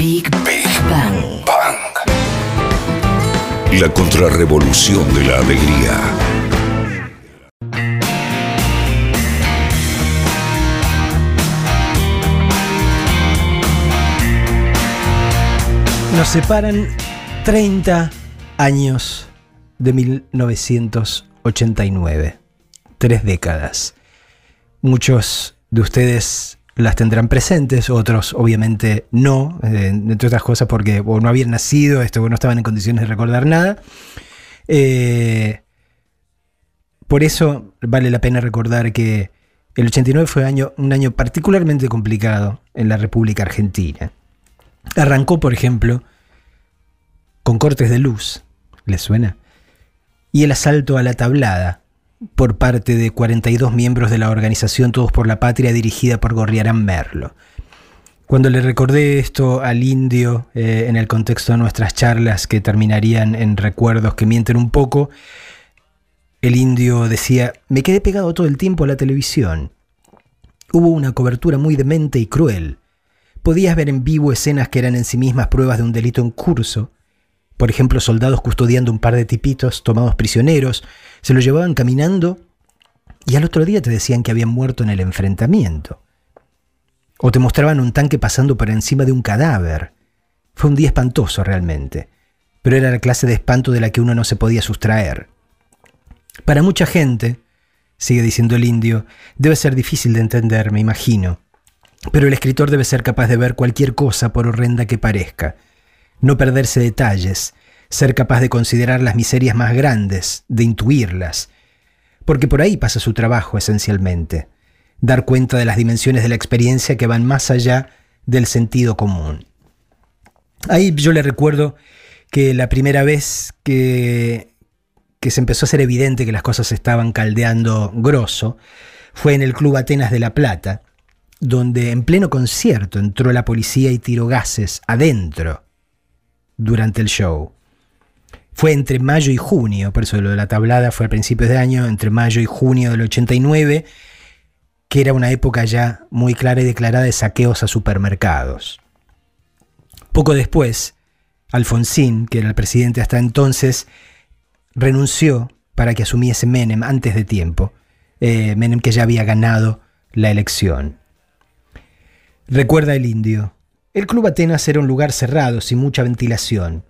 Big, Bang. Bang. La contrarrevolución de la alegría. Nos separan 30 años de 1989. Tres décadas. Muchos de ustedes las tendrán presentes, otros obviamente no, eh, entre otras cosas porque no habían nacido, esto, o no estaban en condiciones de recordar nada. Eh, por eso vale la pena recordar que el 89 fue año, un año particularmente complicado en la República Argentina. Arrancó, por ejemplo, con cortes de luz, ¿les suena? Y el asalto a la tablada por parte de 42 miembros de la organización Todos por la Patria dirigida por Gorriarán Merlo. Cuando le recordé esto al indio eh, en el contexto de nuestras charlas que terminarían en recuerdos que mienten un poco, el indio decía, me quedé pegado todo el tiempo a la televisión. Hubo una cobertura muy demente y cruel. Podías ver en vivo escenas que eran en sí mismas pruebas de un delito en curso, por ejemplo, soldados custodiando un par de tipitos tomados prisioneros, se los llevaban caminando y al otro día te decían que habían muerto en el enfrentamiento. O te mostraban un tanque pasando por encima de un cadáver. Fue un día espantoso realmente, pero era la clase de espanto de la que uno no se podía sustraer. Para mucha gente, sigue diciendo el indio, debe ser difícil de entender, me imagino, pero el escritor debe ser capaz de ver cualquier cosa por horrenda que parezca no perderse detalles, ser capaz de considerar las miserias más grandes, de intuirlas, porque por ahí pasa su trabajo esencialmente, dar cuenta de las dimensiones de la experiencia que van más allá del sentido común. Ahí yo le recuerdo que la primera vez que, que se empezó a ser evidente que las cosas estaban caldeando grosso fue en el Club Atenas de La Plata, donde en pleno concierto entró la policía y tiró gases adentro durante el show. Fue entre mayo y junio, por eso lo de la tablada fue a principios de año, entre mayo y junio del 89, que era una época ya muy clara y declarada de saqueos a supermercados. Poco después, Alfonsín, que era el presidente hasta entonces, renunció para que asumiese Menem antes de tiempo, eh, Menem que ya había ganado la elección. Recuerda el indio, el Club Atenas era un lugar cerrado, sin mucha ventilación.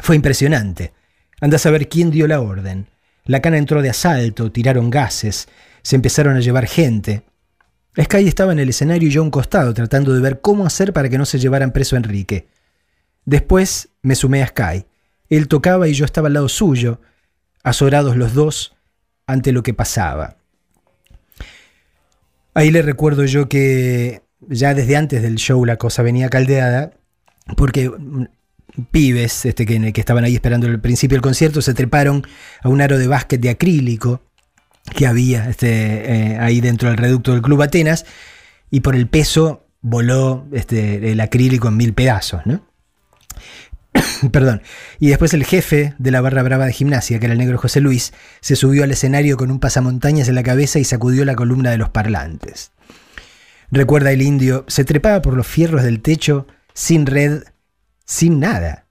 Fue impresionante. Anda a saber quién dio la orden. La cana entró de asalto, tiraron gases, se empezaron a llevar gente. Sky estaba en el escenario y yo a un costado, tratando de ver cómo hacer para que no se llevaran preso a Enrique. Después me sumé a Sky. Él tocaba y yo estaba al lado suyo, azorados los dos ante lo que pasaba. Ahí le recuerdo yo que ya desde antes del show la cosa venía caldeada, porque pibes este, que, que estaban ahí esperando el principio del concierto se treparon a un aro de básquet de acrílico que había este, eh, ahí dentro del reducto del Club Atenas y por el peso voló este, el acrílico en mil pedazos, ¿no? Perdón. Y después el jefe de la barra brava de gimnasia, que era el negro José Luis, se subió al escenario con un pasamontañas en la cabeza y sacudió la columna de los parlantes. Recuerda el indio, se trepaba por los fierros del techo sin red, sin nada.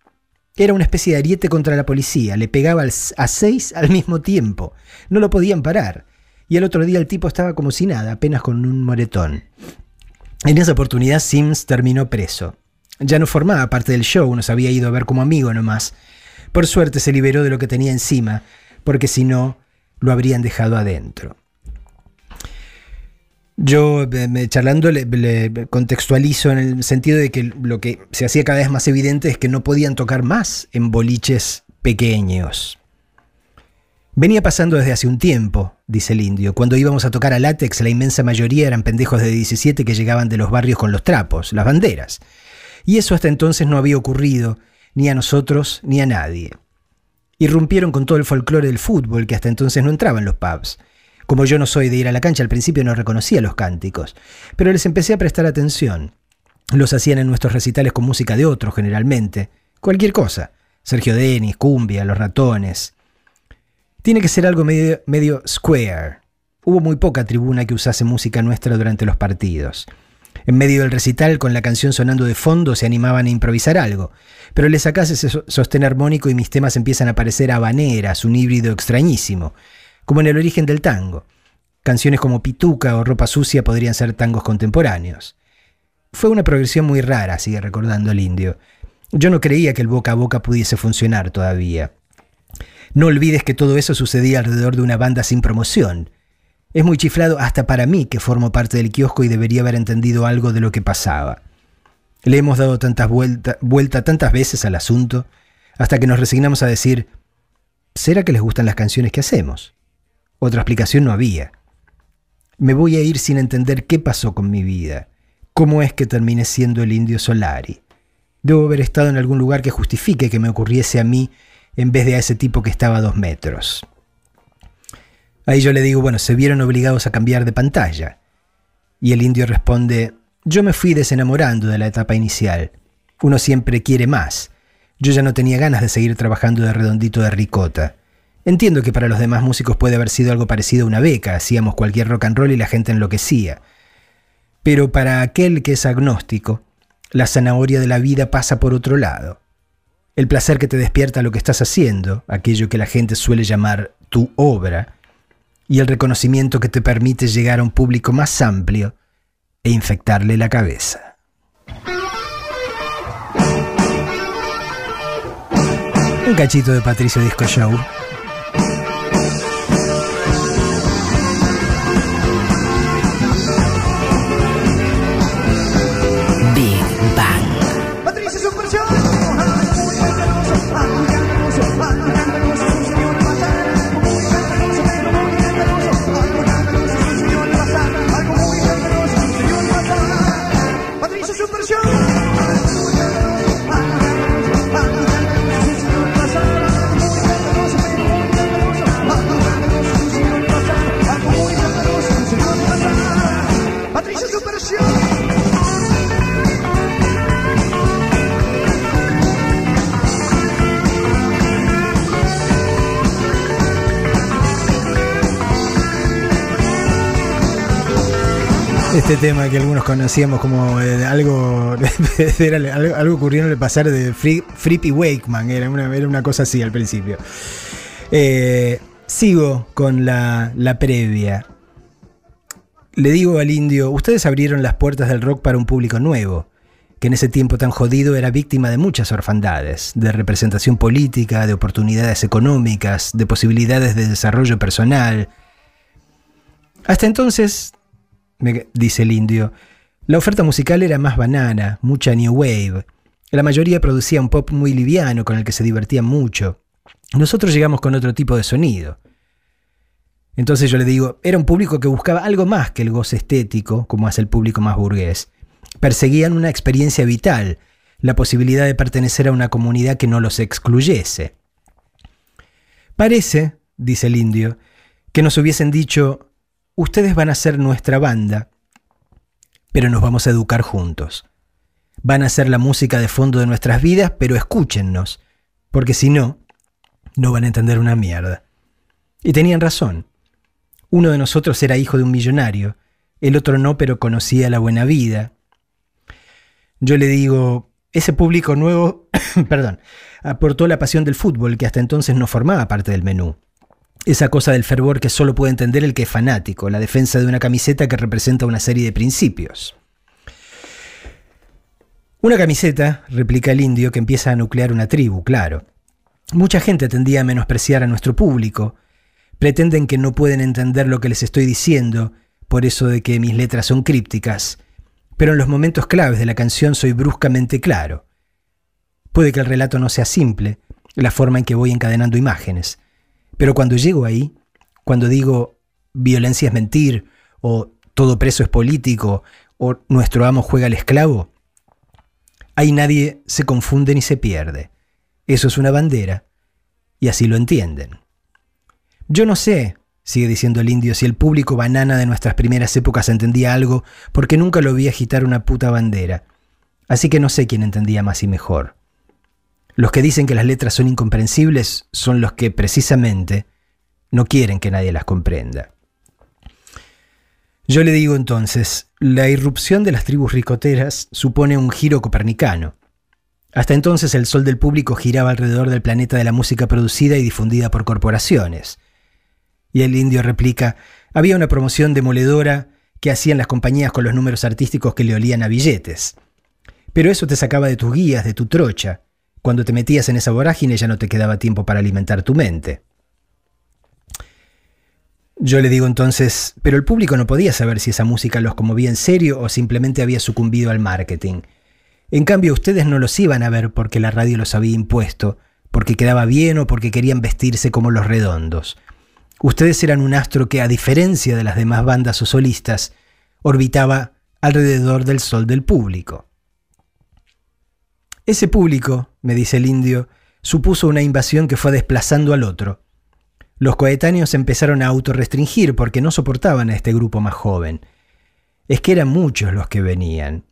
Era una especie de ariete contra la policía, le pegaba a seis al mismo tiempo. No lo podían parar. Y el otro día el tipo estaba como si nada, apenas con un moretón. En esa oportunidad Sims terminó preso. Ya no formaba parte del show, nos había ido a ver como amigo nomás. Por suerte se liberó de lo que tenía encima, porque si no, lo habrían dejado adentro. Yo charlando le, contextualizo en el sentido de que lo que se hacía cada vez más evidente es que no podían tocar más en boliches pequeños. Venía pasando desde hace un tiempo, dice el indio. Cuando íbamos a tocar a látex, la inmensa mayoría eran pendejos de 17 que llegaban de los barrios con los trapos, las banderas. Y eso hasta entonces no había ocurrido, ni a nosotros ni a nadie. Irrumpieron con todo el folclore del fútbol que hasta entonces no entraba en los pubs. Como yo no soy de ir a la cancha, al principio no reconocía los cánticos, pero les empecé a prestar atención. Los hacían en nuestros recitales con música de otros, generalmente. Cualquier cosa. Sergio Denis, Cumbia, Los Ratones. Tiene que ser algo medio, medio square. Hubo muy poca tribuna que usase música nuestra durante los partidos. En medio del recital, con la canción sonando de fondo, se animaban a improvisar algo. Pero le sacás ese sostén armónico y mis temas empiezan a parecer habaneras, un híbrido extrañísimo, como en el origen del tango. Canciones como Pituca o Ropa Sucia podrían ser tangos contemporáneos. Fue una progresión muy rara, sigue recordando el indio. Yo no creía que el boca a boca pudiese funcionar todavía. No olvides que todo eso sucedía alrededor de una banda sin promoción. Es muy chiflado hasta para mí que formo parte del kiosco y debería haber entendido algo de lo que pasaba. Le hemos dado tantas vueltas vuelta tantas veces al asunto hasta que nos resignamos a decir, ¿será que les gustan las canciones que hacemos? Otra explicación no había. Me voy a ir sin entender qué pasó con mi vida, cómo es que terminé siendo el indio Solari. Debo haber estado en algún lugar que justifique que me ocurriese a mí en vez de a ese tipo que estaba a dos metros. Ahí yo le digo, bueno, se vieron obligados a cambiar de pantalla. Y el indio responde, yo me fui desenamorando de la etapa inicial. Uno siempre quiere más. Yo ya no tenía ganas de seguir trabajando de redondito de ricota. Entiendo que para los demás músicos puede haber sido algo parecido a una beca, hacíamos cualquier rock and roll y la gente enloquecía. Pero para aquel que es agnóstico, la zanahoria de la vida pasa por otro lado. El placer que te despierta lo que estás haciendo, aquello que la gente suele llamar tu obra, y el reconocimiento que te permite llegar a un público más amplio e infectarle la cabeza. Un cachito de Patricio Disco Show. Este tema que algunos conocíamos como eh, algo, era algo, algo ocurriendo en pasar de Frippy Wakeman, era una, era una cosa así al principio. Eh, sigo con la, la previa. Le digo al indio, ustedes abrieron las puertas del rock para un público nuevo, que en ese tiempo tan jodido era víctima de muchas orfandades, de representación política, de oportunidades económicas, de posibilidades de desarrollo personal. Hasta entonces dice el indio. La oferta musical era más banana, mucha new wave. La mayoría producía un pop muy liviano con el que se divertían mucho. Nosotros llegamos con otro tipo de sonido. Entonces yo le digo, era un público que buscaba algo más que el goce estético, como hace el público más burgués. Perseguían una experiencia vital, la posibilidad de pertenecer a una comunidad que no los excluyese. Parece, dice el indio, que nos hubiesen dicho, ustedes van a ser nuestra banda, pero nos vamos a educar juntos. Van a ser la música de fondo de nuestras vidas, pero escúchennos, porque si no, no van a entender una mierda. Y tenían razón. Uno de nosotros era hijo de un millonario, el otro no, pero conocía la buena vida. Yo le digo, ese público nuevo, perdón, aportó la pasión del fútbol que hasta entonces no formaba parte del menú. Esa cosa del fervor que solo puede entender el que es fanático, la defensa de una camiseta que representa una serie de principios. Una camiseta, replica el indio, que empieza a nuclear una tribu, claro. Mucha gente tendía a menospreciar a nuestro público. Pretenden que no pueden entender lo que les estoy diciendo, por eso de que mis letras son crípticas. Pero en los momentos claves de la canción soy bruscamente claro. Puede que el relato no sea simple, la forma en que voy encadenando imágenes. Pero cuando llego ahí, cuando digo violencia es mentir, o todo preso es político, o nuestro amo juega al esclavo, ahí nadie se confunde ni se pierde. Eso es una bandera, y así lo entienden. Yo no sé, sigue diciendo el indio, si el público banana de nuestras primeras épocas entendía algo, porque nunca lo vi agitar una puta bandera. Así que no sé quién entendía más y mejor. Los que dicen que las letras son incomprensibles son los que precisamente no quieren que nadie las comprenda. Yo le digo entonces, la irrupción de las tribus ricoteras supone un giro copernicano. Hasta entonces el sol del público giraba alrededor del planeta de la música producida y difundida por corporaciones. Y el indio replica, había una promoción demoledora que hacían las compañías con los números artísticos que le olían a billetes. Pero eso te sacaba de tus guías, de tu trocha. Cuando te metías en esa vorágine ya no te quedaba tiempo para alimentar tu mente. Yo le digo entonces, pero el público no podía saber si esa música los conmovía en serio o simplemente había sucumbido al marketing. En cambio, ustedes no los iban a ver porque la radio los había impuesto, porque quedaba bien o porque querían vestirse como los redondos. Ustedes eran un astro que, a diferencia de las demás bandas o solistas, orbitaba alrededor del sol del público. Ese público, me dice el indio, supuso una invasión que fue desplazando al otro. Los coetáneos empezaron a autorrestringir porque no soportaban a este grupo más joven. Es que eran muchos los que venían.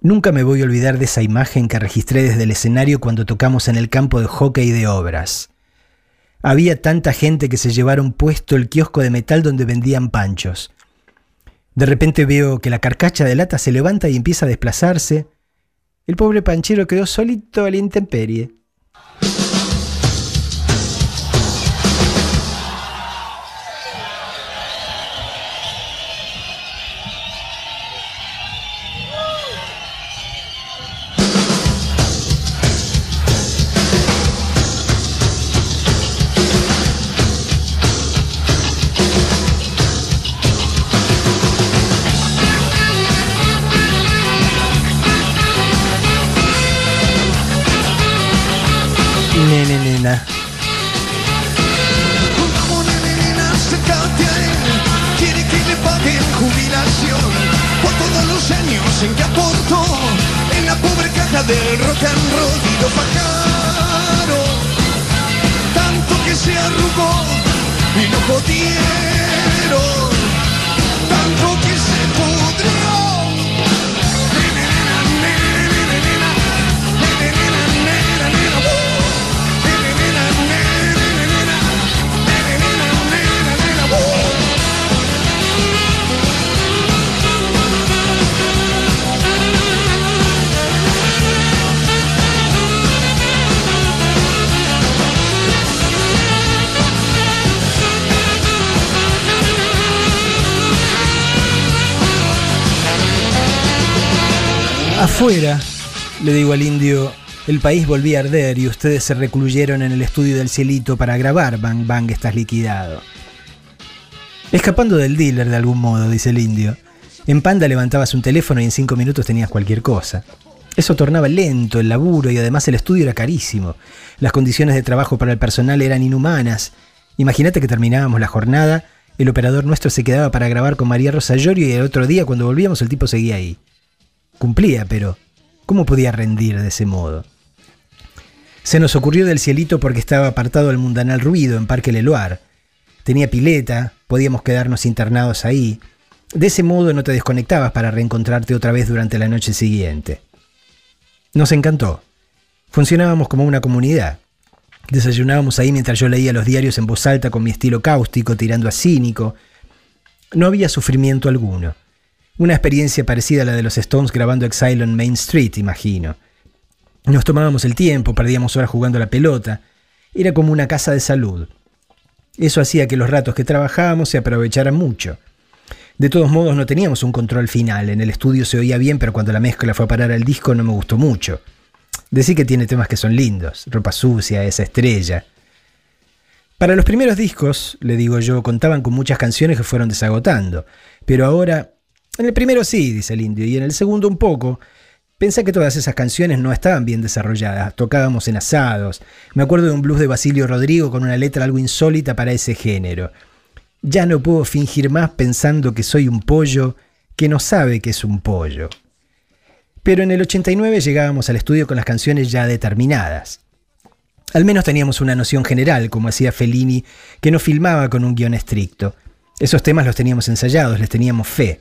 Nunca me voy a olvidar de esa imagen que registré desde el escenario cuando tocamos en el campo de hockey de obras. Había tanta gente que se llevaron puesto el kiosco de metal donde vendían panchos. De repente veo que la carcacha de lata se levanta y empieza a desplazarse. El pobre panchero quedó solito a la intemperie. Le digo al indio, el país volvía a arder y ustedes se recluyeron en el estudio del cielito para grabar Bang Bang estás liquidado. Escapando del dealer de algún modo, dice el indio. En Panda levantabas un teléfono y en cinco minutos tenías cualquier cosa. Eso tornaba lento el laburo y además el estudio era carísimo. Las condiciones de trabajo para el personal eran inhumanas. Imagínate que terminábamos la jornada, el operador nuestro se quedaba para grabar con María Rosa Llorio y el otro día cuando volvíamos el tipo seguía ahí. Cumplía, pero ¿cómo podía rendir de ese modo? Se nos ocurrió del cielito porque estaba apartado del mundanal ruido en Parque Leloir. Tenía pileta, podíamos quedarnos internados ahí. De ese modo no te desconectabas para reencontrarte otra vez durante la noche siguiente. Nos encantó. Funcionábamos como una comunidad. Desayunábamos ahí mientras yo leía los diarios en voz alta con mi estilo cáustico, tirando a cínico. No había sufrimiento alguno. Una experiencia parecida a la de los Stones grabando Exile on Main Street, imagino. Nos tomábamos el tiempo, perdíamos horas jugando a la pelota. Era como una casa de salud. Eso hacía que los ratos que trabajábamos se aprovecharan mucho. De todos modos, no teníamos un control final. En el estudio se oía bien, pero cuando la mezcla fue a parar al disco no me gustó mucho. Decí que tiene temas que son lindos, ropa sucia, esa estrella. Para los primeros discos, le digo yo, contaban con muchas canciones que fueron desagotando. Pero ahora, en el primero sí, dice el indio, y en el segundo un poco. Pensé que todas esas canciones no estaban bien desarrolladas, tocábamos en asados. Me acuerdo de un blues de Basilio Rodrigo con una letra algo insólita para ese género. Ya no puedo fingir más pensando que soy un pollo que no sabe que es un pollo. Pero en el 89 llegábamos al estudio con las canciones ya determinadas. Al menos teníamos una noción general, como hacía Fellini, que no filmaba con un guion estricto. Esos temas los teníamos ensayados, les teníamos fe.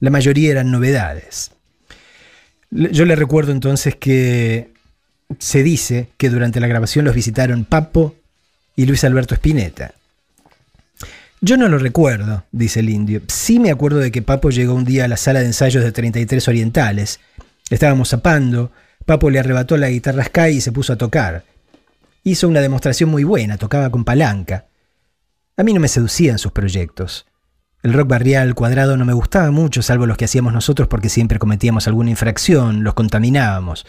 La mayoría eran novedades. Yo le recuerdo entonces que se dice que durante la grabación los visitaron Papo y Luis Alberto Spinetta. Yo no lo recuerdo, dice el indio. Sí me acuerdo de que Papo llegó un día a la sala de ensayos de 33 Orientales. Estábamos zapando, Papo le arrebató la guitarra Sky y se puso a tocar. Hizo una demostración muy buena, tocaba con palanca. A mí no me seducían sus proyectos. El rock barrial cuadrado no me gustaba mucho, salvo los que hacíamos nosotros porque siempre cometíamos alguna infracción, los contaminábamos.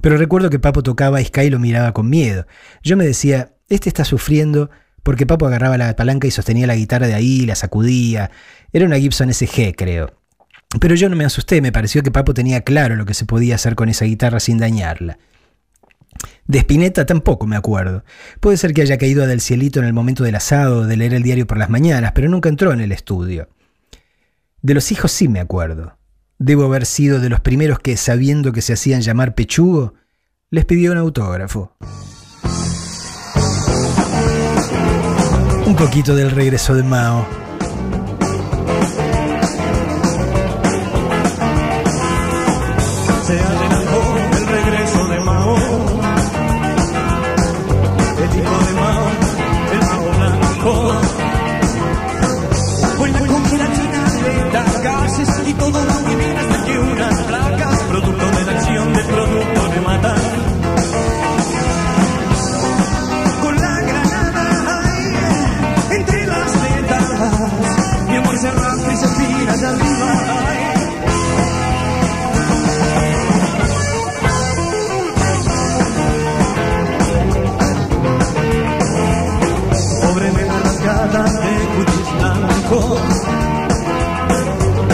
Pero recuerdo que Papo tocaba y Sky lo miraba con miedo. Yo me decía, este está sufriendo porque Papo agarraba la palanca y sostenía la guitarra de ahí, la sacudía. Era una Gibson SG, creo. Pero yo no me asusté, me pareció que Papo tenía claro lo que se podía hacer con esa guitarra sin dañarla. De Spinetta tampoco me acuerdo. Puede ser que haya caído del cielito en el momento del asado, de leer el diario por las mañanas, pero nunca entró en el estudio. De los hijos sí me acuerdo. Debo haber sido de los primeros que, sabiendo que se hacían llamar pechugo, les pidió un autógrafo. Un poquito del regreso de Mao.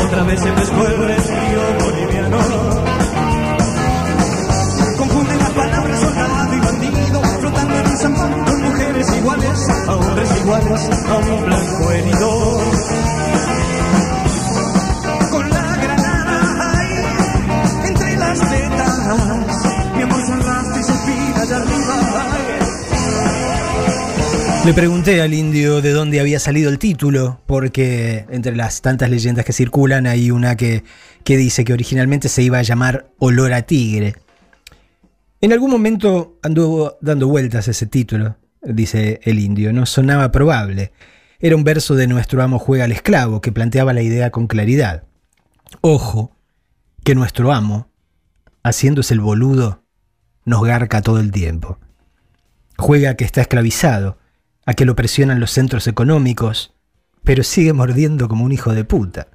Otra vez se pescó el resfrío boliviano. Confunden las palabras soldado y bandido Flotando en un zampán con mujeres iguales A hombres iguales a un blanco herido Le pregunté al indio de dónde había salido el título, porque entre las tantas leyendas que circulan hay una que, que dice que originalmente se iba a llamar Olor a Tigre. En algún momento anduvo dando vueltas ese título, dice el indio, no sonaba probable. Era un verso de Nuestro amo juega al esclavo que planteaba la idea con claridad. Ojo, que nuestro amo, haciéndose el boludo, nos garca todo el tiempo. Juega a que está esclavizado, a que lo presionan los centros económicos, pero sigue mordiendo como un hijo de puta.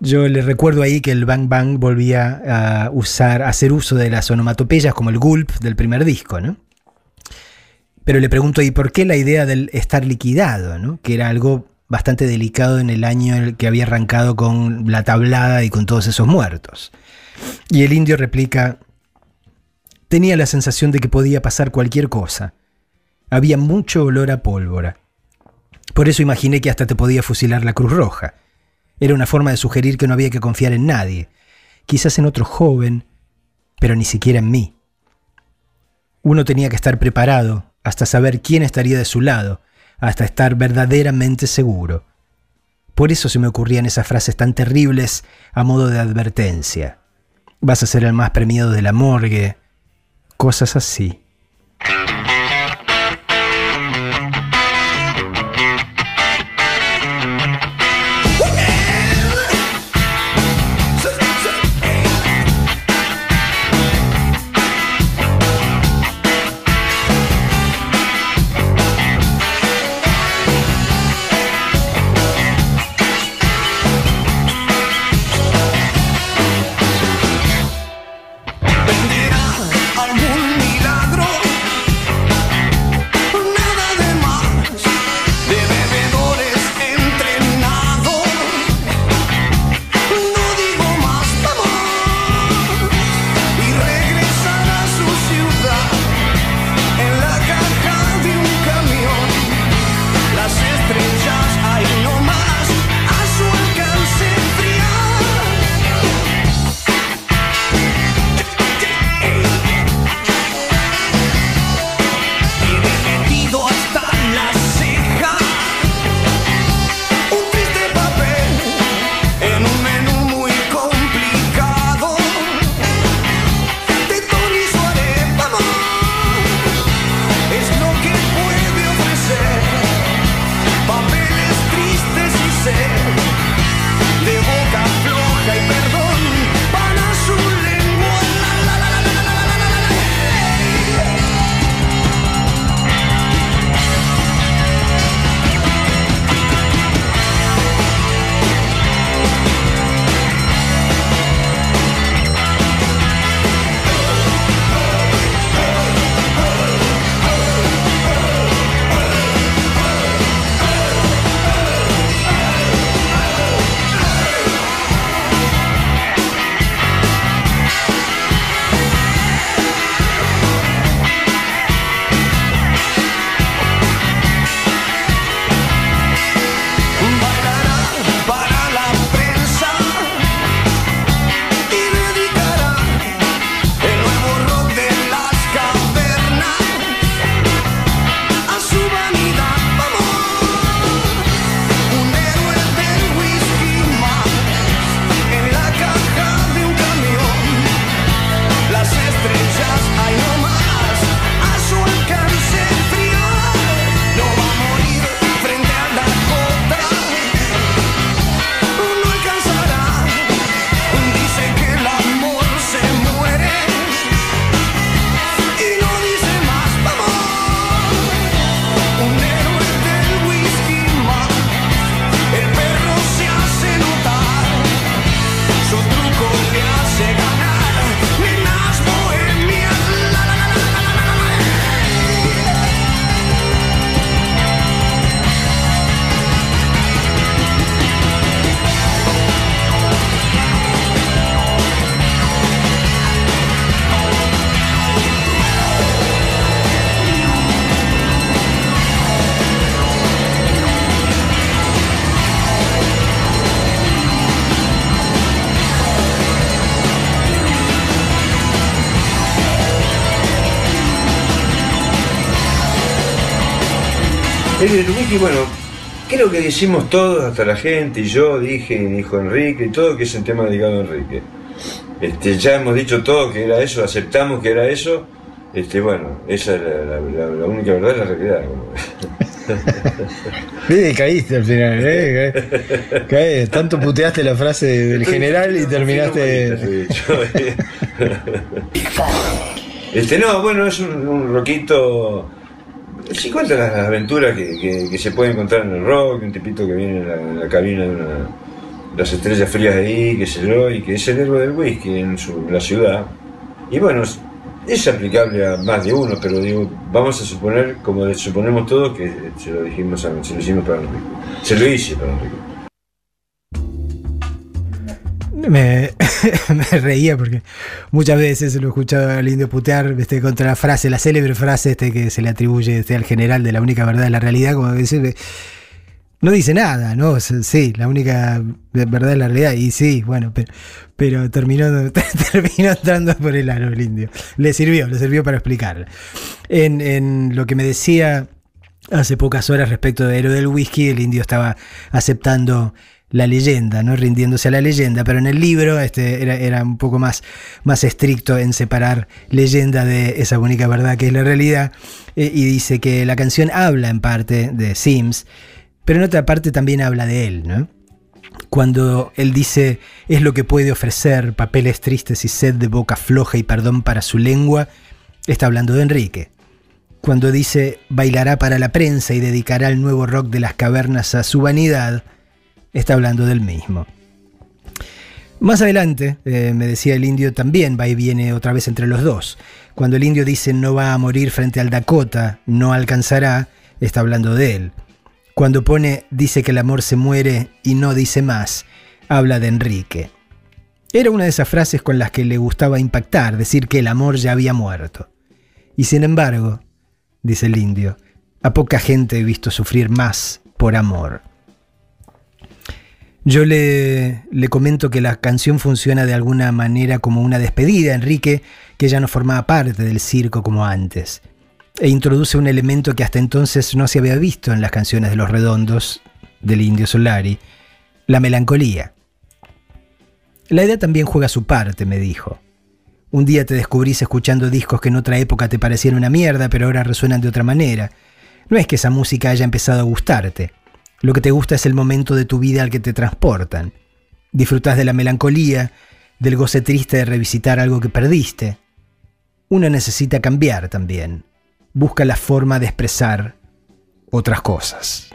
Yo le recuerdo ahí que el Bang Bang volvía a usar, a hacer uso de las onomatopeyas como el gulp del primer disco, ¿no? Pero le pregunto ahí por qué la idea del estar liquidado, ¿no? Que era algo bastante delicado en el año que había arrancado con la tablada y con todos esos muertos. Y el indio replica, tenía la sensación de que podía pasar cualquier cosa. Había mucho olor a pólvora. Por eso imaginé que hasta te podía fusilar la Cruz Roja. Era una forma de sugerir que no había que confiar en nadie, quizás en otro joven, pero ni siquiera en mí. Uno tenía que estar preparado hasta saber quién estaría de su lado, hasta estar verdaderamente seguro. Por eso se me ocurrían esas frases tan terribles a modo de advertencia. Vas a ser el más premiado de la morgue, cosas así. El, el whisky, bueno, creo que decimos todos, hasta la gente, y yo dije, y dijo Enrique, y todo, que es un tema dedicado a Enrique. Este, ya hemos dicho todo que era eso, aceptamos que era eso. Este, bueno, esa es la, la- la- la única verdad, la realidad. Viste, caíste al final, ¿eh? Caí-. Tanto puteaste la frase del general y terminaste. Este, no, bueno, es un, un rockito. Sí cuenta las aventuras que, que- que se puede encontrar en el rock, un tipito que viene en la, cabina de una, las estrellas frías de ahí, qué sé yo, y que es el héroe del whisky en su, la ciudad. Y bueno, es, aplicable a más de uno, pero digo, vamos a suponer, como suponemos todos, que se lo dijimos a- se lo hicimos para Enrique. Se lo hice para Enrique. Me, reía porque muchas veces lo he escuchado al indio putear este, contra la frase, la célebre frase este que se le atribuye este, al general de la única verdad de la realidad, como dice, no dice nada, ¿no? Sí, la única verdad de la realidad, y sí, bueno, pero, pero terminó, terminó entrando por el aro el indio. Le sirvió, le sirvió para explicar. En, en lo que me decía hace pocas horas respecto de Héroe del Whisky, el indio estaba aceptando la leyenda, ¿no? rindiéndose a la leyenda, pero en el libro este, era, era un poco más, más estricto en separar leyenda de esa única verdad que es la realidad, eh, y dice que la canción habla en parte de Sims, pero en otra parte también habla de él, ¿no? Cuando él dice es lo que puede ofrecer, papeles tristes y sed de boca floja y perdón para su lengua, está hablando de Enrique. Cuando dice bailará para la prensa y dedicará el nuevo rock de las cavernas a su vanidad, está hablando del mismo. Más adelante, eh, me decía el indio, también va y viene otra vez entre los dos. Cuando el indio dice no va a morir frente al Dakota, no alcanzará, está hablando de él. Cuando pone dice que el amor se muere y no dice más, habla de Enrique. Era una de esas frases con las que le gustaba impactar, decir que el amor ya había muerto. Y sin embargo, dice el indio, a poca gente he visto sufrir más por amor. Yo le, le, comento que la canción funciona de alguna manera como una despedida a Enrique, que ya no formaba parte del circo como antes, e introduce un elemento que hasta entonces no se había visto en las canciones de los redondos del Indio Solari, la melancolía. La edad también juega su parte, me dijo. Un día te descubrís escuchando discos que en otra época te parecían una mierda, pero ahora resuenan de otra manera. No es que esa música haya empezado a gustarte. Lo que te gusta es el momento de tu vida al que te transportan. Disfrutas de la melancolía, del goce triste de revisitar algo que perdiste. Uno necesita cambiar también. Busca la forma de expresar otras cosas.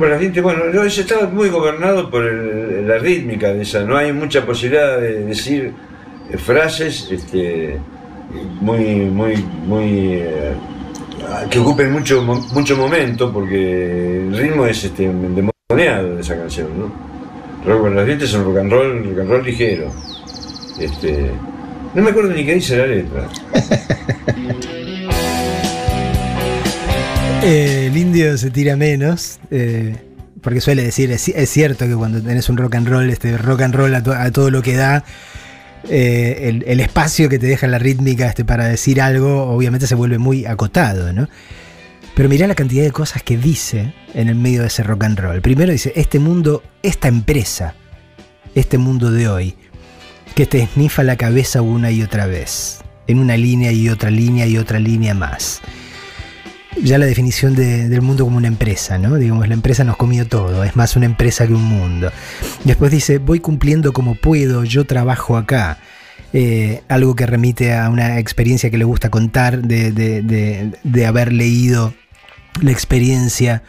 Los dientes, bueno, no, estaba muy gobernado por la rítmica de esa. No hay mucha posibilidad de decir eh, frases este, muy, muy, muy. eh, que ocupen mucho, mucho momento, porque el ritmo es este, endemoniado de esa canción, ¿no? Rock para los dientes es un rock and roll, rock and roll ligero. Este, no me acuerdo ni qué dice la letra. Eh, se tira menos. eh, porque suele decir, es, cierto que cuando tenés un rock and roll, este rock and roll a, to- a todo lo que da, eh, el, el espacio que te deja la rítmica este, para decir algo, obviamente se vuelve muy acotado, ¿no? Pero mirá la cantidad de cosas que dice en el medio de ese rock and roll. Primero dice, este mundo, esta empresa, este mundo de hoy, que te esnifa la cabeza una y otra vez, en una línea y otra línea y otra línea más ya la definición de- del mundo como una empresa, ¿no? Digamos, la empresa nos comió todo, es más una empresa que un mundo. Después dice, voy cumpliendo como puedo, yo trabajo acá. Eh, algo que remite a una experiencia que le gusta contar, de, haber leído la experiencia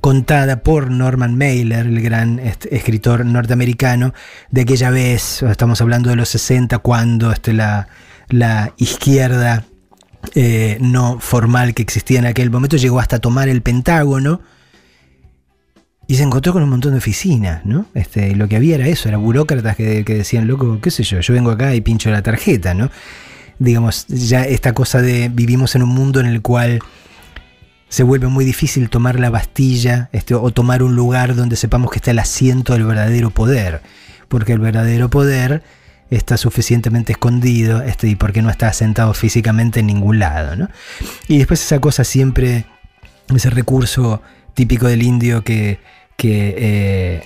contada por Norman Mailer, el gran escritor norteamericano, de aquella vez, estamos hablando de los 60, cuando este, la izquierda eh, no formal que existía en aquel momento, llegó hasta tomar el Pentágono y se encontró con un montón de oficinas, ¿no? Este, lo que había era eso, era burócratas que, que decían, loco, qué sé yo, yo vengo acá y pincho la tarjeta, ¿no? Digamos, ya esta cosa de vivimos en un mundo en el cual se vuelve muy difícil tomar la Bastilla este, o tomar un lugar donde sepamos que está el asiento del verdadero poder, porque el verdadero poder está suficientemente escondido este, y porque no está asentado físicamente en ningún lado. ¿no? Y después esa cosa siempre, ese recurso típico del indio que, que eh,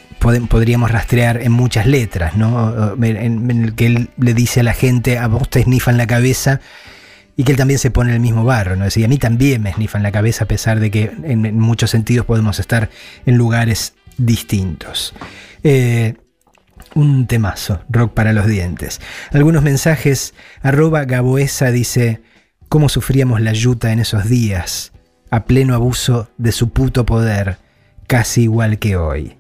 podríamos rastrear en muchas letras, ¿no? en, el que él le dice a la gente, a vos te esnifan la cabeza, y que él también se pone en el mismo barro, ¿no? Es decir, a mí también me esnifan la cabeza a pesar de que en, en muchos sentidos podemos estar en lugares distintos. Eh, un temazo, rock para los dientes. Algunos mensajes, arroba Gaboesa dice, ¿cómo sufríamos la yuta en esos días? A pleno abuso de su puto poder, casi igual que hoy.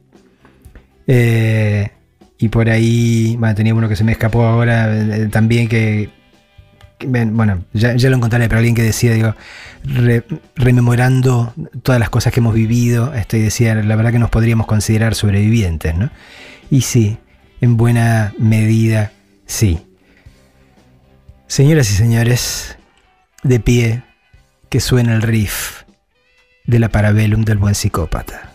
Eh, y por ahí, bueno, tenía uno que se me escapó ahora eh, también que, bueno, ya, ya lo encontraré, pero alguien que decía, digo, re- rememorando todas las cosas que hemos vivido, este, decía, la verdad que nos podríamos considerar sobrevivientes, ¿no? Y sí, en buena medida, sí. Señoras y señores, de pie, que suena el riff de la Parabellum del buen psicópata.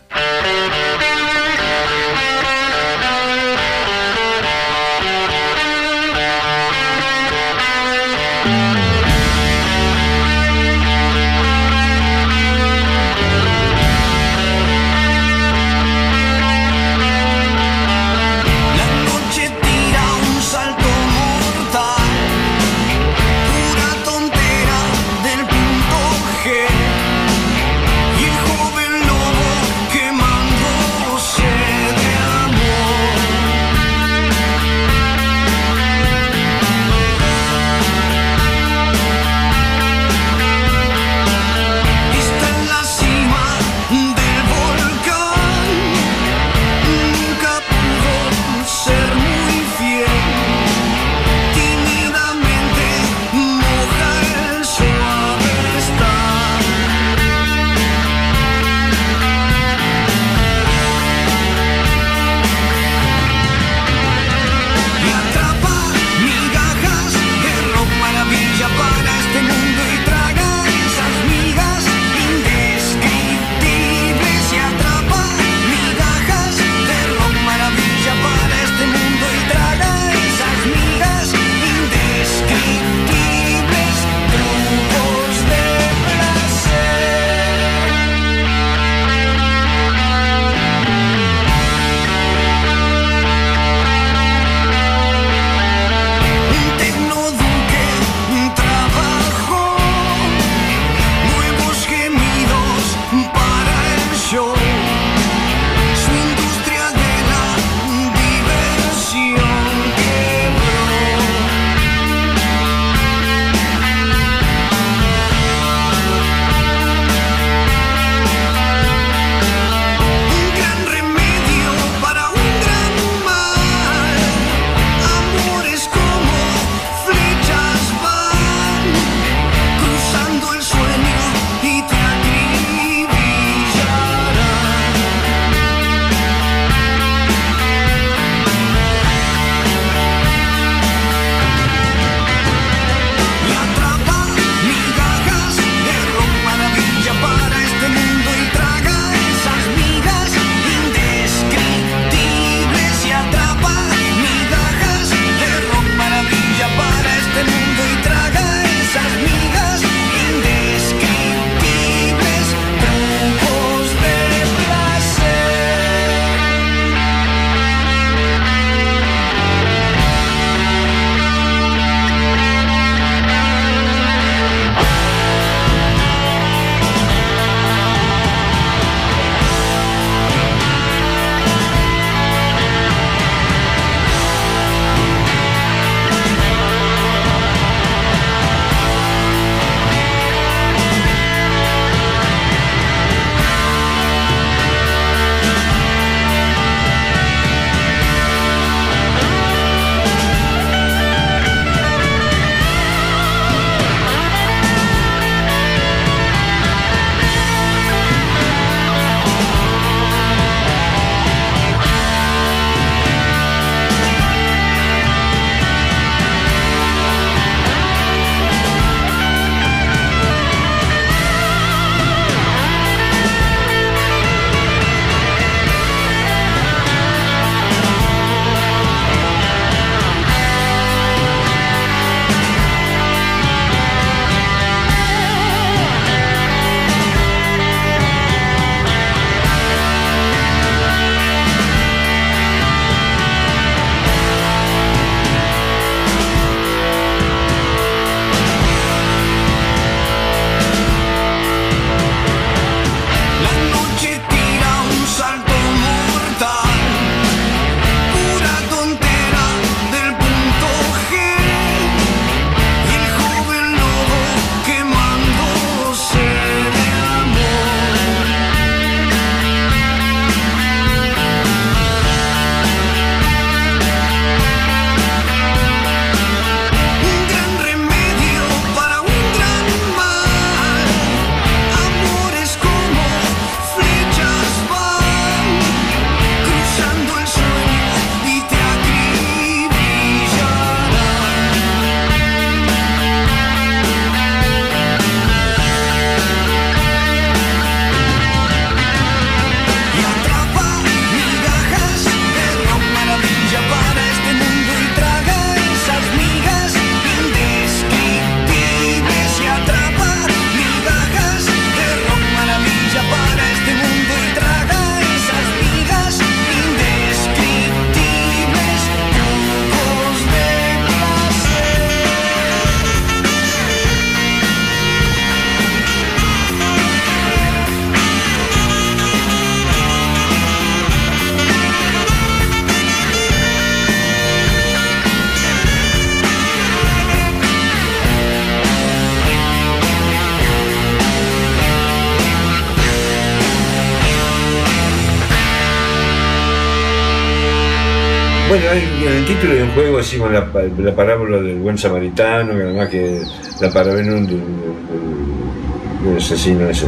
Título de un juego así con la, la parábola del buen samaritano, que además que la parabellum del, asesino ese.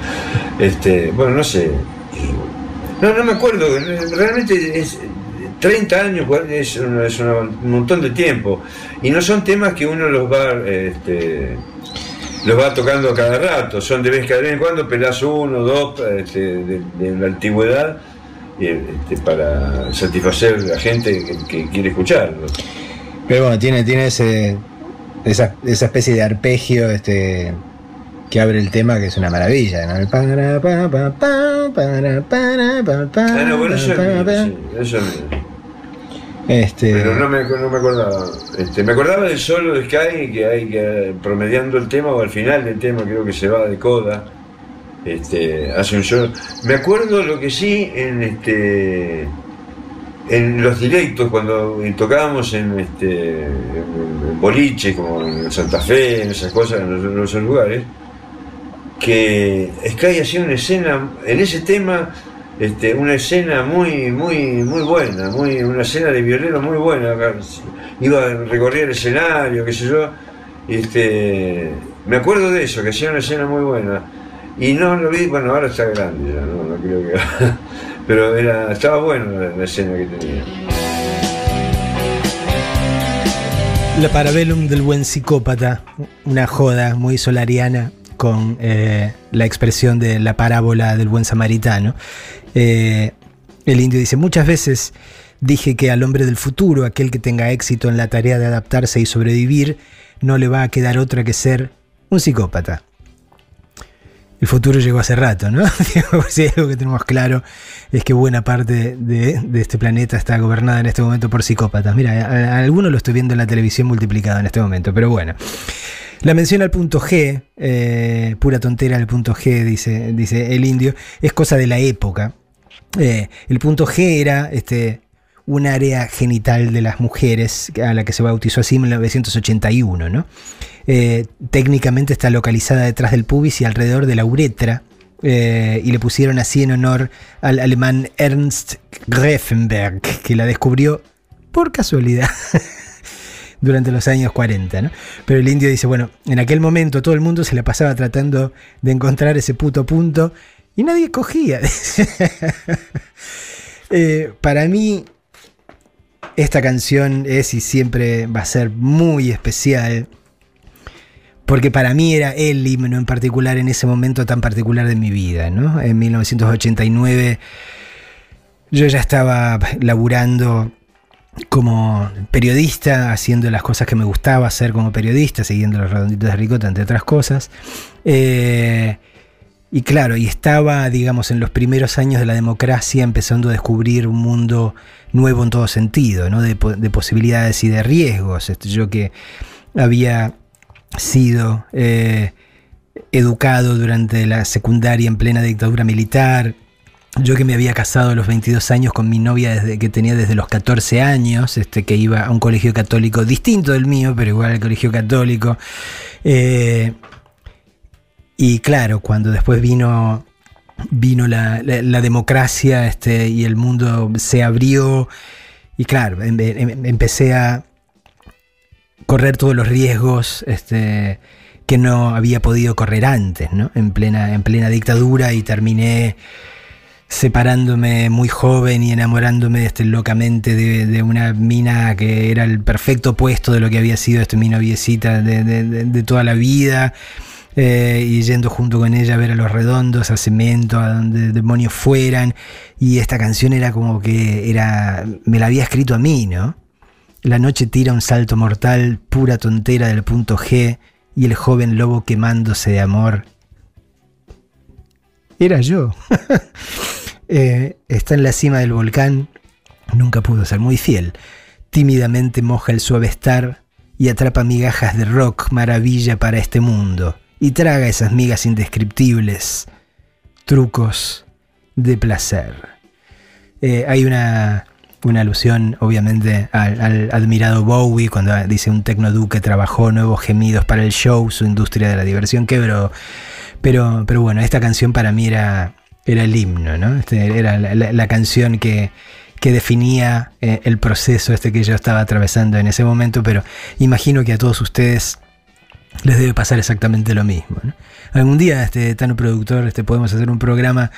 este, bueno, no sé. No, no me acuerdo. Realmente es 30 años es, es un montón de tiempo. Y no son temas que uno los va este, los va tocando cada rato. Son de vez que vez en cuando pelás uno, dos este, de, la antigüedad este, para satisfacer a la gente que, que quiere escucharlo. Pero bueno, tiene, tiene ese, esa, esa especie de arpegio este, que abre el tema que es una maravilla. ¿no? Ah, bueno, eso eso. Este, Pero no me, no me acordaba. Este, me acordaba del solo de Sky que hay que promediando el tema o al final del tema creo que se va de coda. Este, hace un solo. Me acuerdo lo que sí en este en los directos cuando tocábamos en este en, boliche como en Santa Fe, en esas cosas, en en esos lugares, que Sky hacía una escena en ese tema este, una escena muy, muy, muy buena, muy, una escena de violero muy buena. Iba a recorrer el escenario, qué sé yo. Este, me acuerdo de eso, que hacía una escena muy buena. Y no lo vi, bueno, ahora está grande ya, no, no creo que. Pero era, estaba buena la, la escena que tenía. La Parabellum del buen psicópata, una joda muy solariana con eh, la expresión de la parábola del buen samaritano. Eh, el indio dice, muchas veces dije que al hombre del futuro, aquel que tenga éxito en la tarea de adaptarse y sobrevivir, no le va a quedar otra que ser un psicópata. El futuro llegó hace rato, ¿no? si hay algo que tenemos claro es que buena parte de, este planeta está gobernada en este momento por psicópatas. Mira, a, algunos lo estoy viendo en la televisión multiplicado en este momento, pero bueno. La mención al punto G, eh, pura tontera al punto G, dice, dice el indio, es cosa de la época. Eh, el punto G era este, un área genital de las mujeres a la que se bautizó así en 1981, ¿no? Eh, técnicamente está localizada detrás del pubis y alrededor de la uretra, eh, y le pusieron así en honor al alemán Ernst Greffenberg, que la descubrió por casualidad durante los años 40. ¿no? Pero el indio dice, bueno, en aquel momento todo el mundo se la pasaba tratando de encontrar ese puto punto y nadie cogía. eh, para mí, esta canción es y siempre va a ser muy especial. Porque para mí era el himno en particular en ese momento tan particular de mi vida, ¿no? En 1989 yo ya estaba laburando como periodista, haciendo las cosas que me gustaba hacer como periodista, siguiendo los redonditos de ricota, entre otras cosas. Eh, y claro, y estaba, digamos, en los primeros años de la democracia empezando a descubrir un mundo nuevo en todo sentido, ¿no? de, de posibilidades y de riesgos. Este, yo que había sido eh, educado durante la secundaria en plena dictadura militar, yo que me había casado a los 22 años con mi novia desde que tenía desde los 14 años, este, que iba a un colegio católico distinto del mío, pero igual al colegio católico. Eh, y claro, cuando después vino, vino la, democracia este, y el mundo se abrió, y claro, em, em, empecé a correr todos los riesgos este, que no había podido correr antes, ¿no? En plena, en plena dictadura y terminé separándome muy joven y enamorándome este, locamente de, una mina que era el perfecto opuesto de lo que había sido este, mi noviecita de, de, de toda la vida. Eh, y yendo junto con ella a ver a los redondos, a cemento, a donde demonios fueran. Y esta canción era como que era. me la había escrito a mí, ¿no? La noche tira un salto mortal, pura tontera del punto G, y el joven lobo quemándose de amor. Era yo. eh, está en la cima del volcán, nunca pudo ser muy fiel. Tímidamente moja el suave estar y atrapa migajas de rock, maravilla para este mundo, y traga esas migas indescriptibles, trucos de placer. Eh, hay una, una alusión, obviamente, al, admirado Bowie, cuando dice un tecnoduque trabajó nuevos gemidos para el show, su industria de la diversión quebró. Pero, pero bueno, esta canción para mí era, era el himno, ¿no? Este, era la, canción que, que definía eh, el proceso este que yo estaba atravesando en ese momento, pero imagino que a todos ustedes les debe pasar exactamente lo mismo. Algún día, este Tano Productor, este, podemos hacer un programa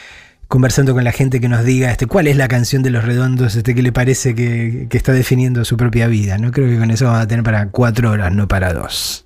conversando con la gente que nos diga este, cuál es la canción de los redondos este, que le parece que, que está definiendo su propia vida. ¿no? Creo que con eso vamos a tener para cuatro horas, no para dos.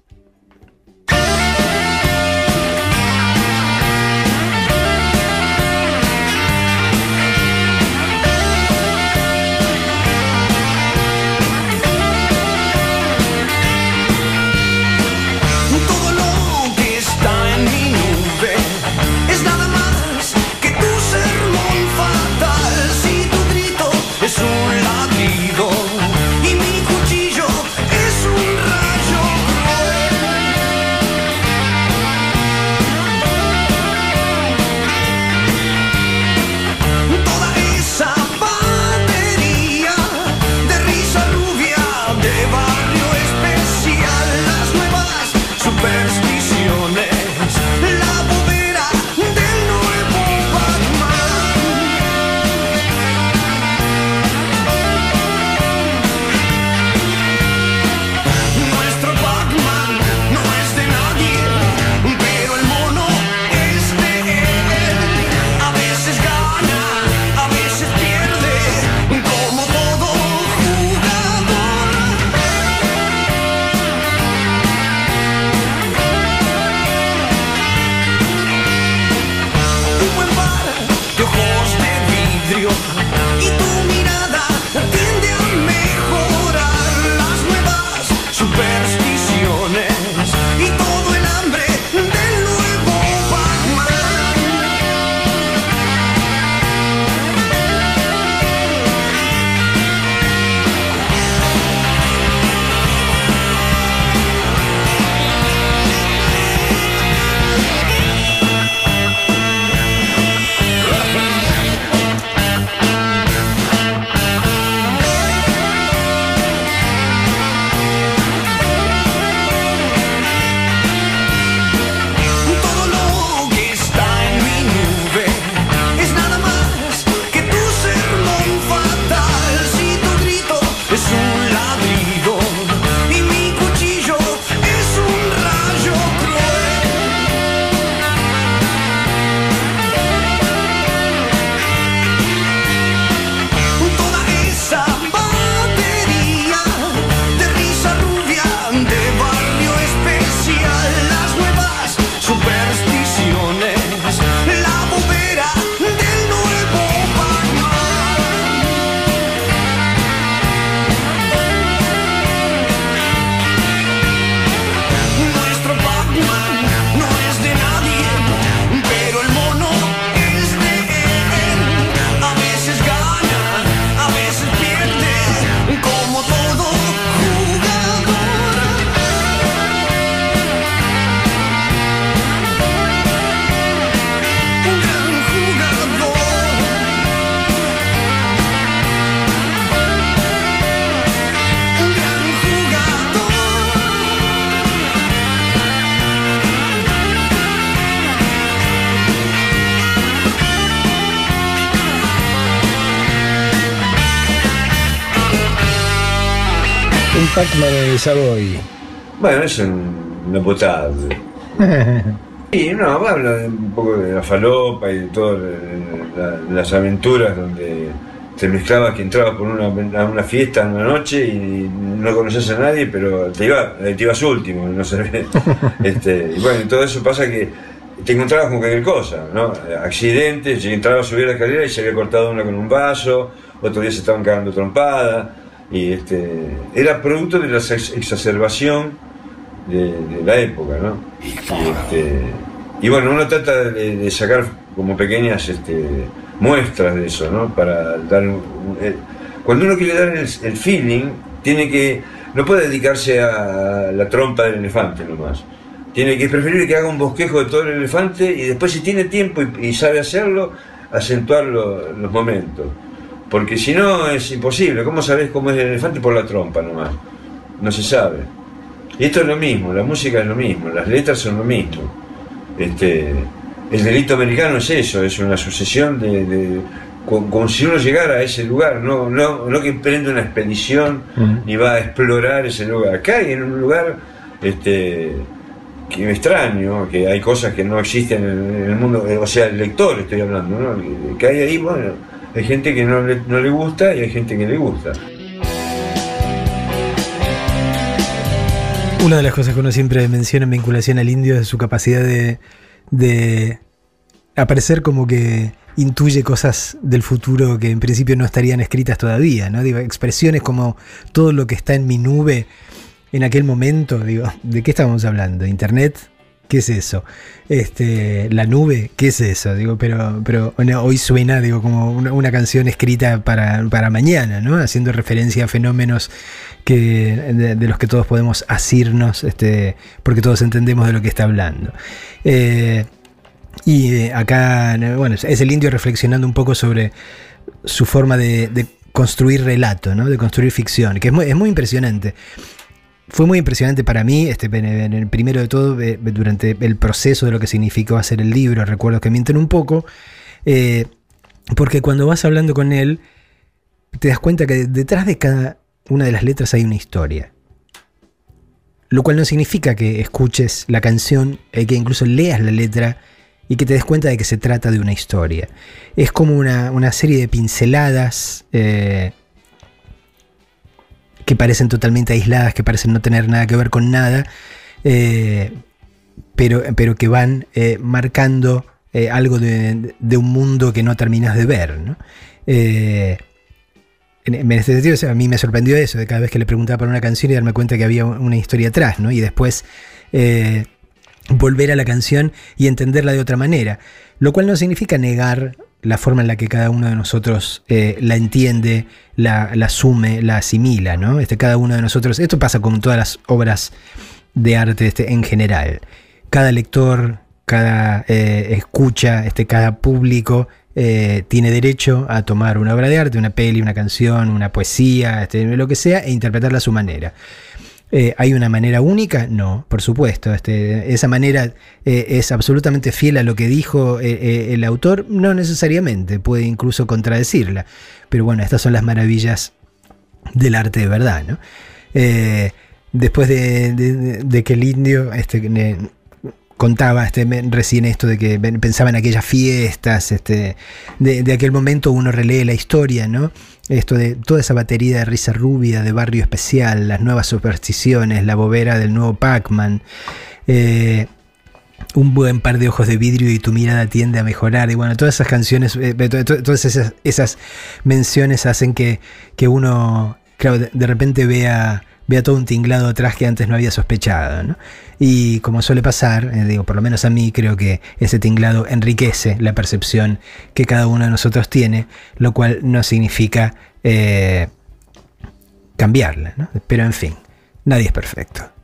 El Savoy. Bueno, es un- una putada. Y no, habla un poco de la falopa y de todas la- las aventuras donde te mezclabas que entrabas por una, a una fiesta en la noche y no conoces a nadie, pero te, iba, te ibas último, no sé. este, y bueno, todo eso pasa que te encontrabas con cualquier cosa, ¿no? Accidentes, entrabas a subir la escalera y se había cortado una con un vaso, otro día se estaban cagando trompada, y este, era producto de la ex- exacerbación de, de la época, ¿no? Y, este, y bueno, uno trata de, de sacar como pequeñas este, muestras de eso, ¿no? Para dar un- eh, cuando uno quiere dar el, el feeling, tiene que no puede dedicarse a la trompa del elefante nomás. Tiene que es preferible que haga un bosquejo de todo el elefante y después si tiene tiempo y, y sabe hacerlo, acentuar lo- los momentos. Porque si no es imposible. ¿Cómo sabes cómo es el elefante? Por la trompa nomás. No se sabe. Y esto es lo mismo, la música es lo mismo, las letras son lo mismo. Este, el delito americano es eso, es una sucesión de, de- co- como, si uno llegara a ese lugar, no, no, no que emprende una expedición ni va a explorar ese lugar. Acá hay en un lugar este, que me extraño, que hay cosas que no existen en, el mundo, o sea, el lector estoy hablando, ¿no? Que hay ahí, bueno, hay gente que no le, gusta y hay gente que le gusta. Una de las cosas que uno siempre menciona en vinculación al indio es su capacidad de, de aparecer como que intuye cosas del futuro que en principio no estarían escritas todavía, ¿no? Digo, expresiones como todo lo que está en mi nube en aquel momento, digo, ¿de qué estábamos hablando? ¿Internet? ¿Qué es eso? Este, la nube, ¿qué es eso? Digo, pero, pero hoy suena, digo, como una, canción escrita para, para mañana, ¿no? Haciendo referencia a fenómenos que, de, los que todos podemos asirnos, este, porque todos entendemos de lo que está hablando. Eh, y eh, acá, bueno, es el indio reflexionando un poco sobre su forma de, construir relato, ¿no? de construir ficción, que es muy impresionante. Fue muy impresionante para mí, este, en el- primero de todo, eh, durante el proceso de lo que significó hacer el libro, recuerdo que mienten un poco, eh, porque cuando vas hablando con él, te das cuenta que detrás de cada una de las letras hay una historia. Lo cual no significa que escuches la canción, eh, que incluso leas la letra y que te des cuenta de que se trata de una historia. Es como una, una serie de pinceladas eh, que parecen totalmente aisladas, que parecen no tener nada que ver con nada, eh, pero, pero que van eh, marcando eh, algo de, un mundo que no terminas de ver. ¿no? En, este sentido, a mí me sorprendió eso, de cada vez que le preguntaba por una canción y darme cuenta que había una historia atrás, ¿no? Y después volver a la canción y entenderla de otra manera. Lo cual no significa negar la forma en la que cada uno de nosotros eh, la entiende, la, la asume, la asimila, ¿no? Este, cada uno de nosotros, esto pasa con todas las obras de arte este, en general. Cada lector, cada eh, escucha, este, cada público eh, tiene derecho a tomar una obra de arte, una peli, una canción, una poesía, este, lo que sea, e interpretarla a su manera. Eh, ¿Hay una manera única? No, por supuesto. Este, esa manera eh, es absolutamente fiel a lo que dijo eh, el autor. No necesariamente, puede incluso contradecirla. Pero bueno, estas son las maravillas del arte de verdad. ¿no? Después de, de- que el indio este, contaba este, recién esto de que pensaba en aquellas fiestas, este, de, aquel momento uno relee la historia, ¿no? Esto de toda esa batería de risa rubia, de barrio especial, las nuevas supersticiones, la bobera del nuevo Pac-Man. eh, un buen par de ojos de vidrio y tu mirada tiende a mejorar. Y bueno, todas esas canciones, eh, to- todas esas, esas menciones hacen que, que uno, claro, de repente vea, vea todo un tinglado atrás que antes no había sospechado. ¿no? Y como suele pasar, eh, digo, por lo menos a mí creo que ese tinglado enriquece la percepción que cada uno de nosotros tiene, lo cual no significa eh, cambiarla. ¿no? Pero en fin, nadie es perfecto.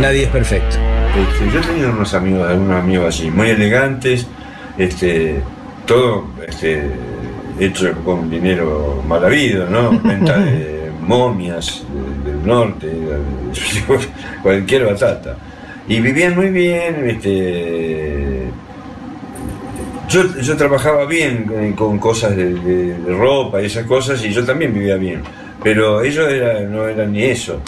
Nadie es perfecto. Este, yo tenía unos amigos, algunos amigos así, muy elegantes, este, todo este, hecho con dinero mal habido, ¿no? Venta de momias de- del norte, cualquier batata. Y vivían muy bien, este, yo, yo trabajaba bien eh, con cosas de, de- de ropa y esas cosas y yo también vivía bien, pero ellos era- no eran ni eso.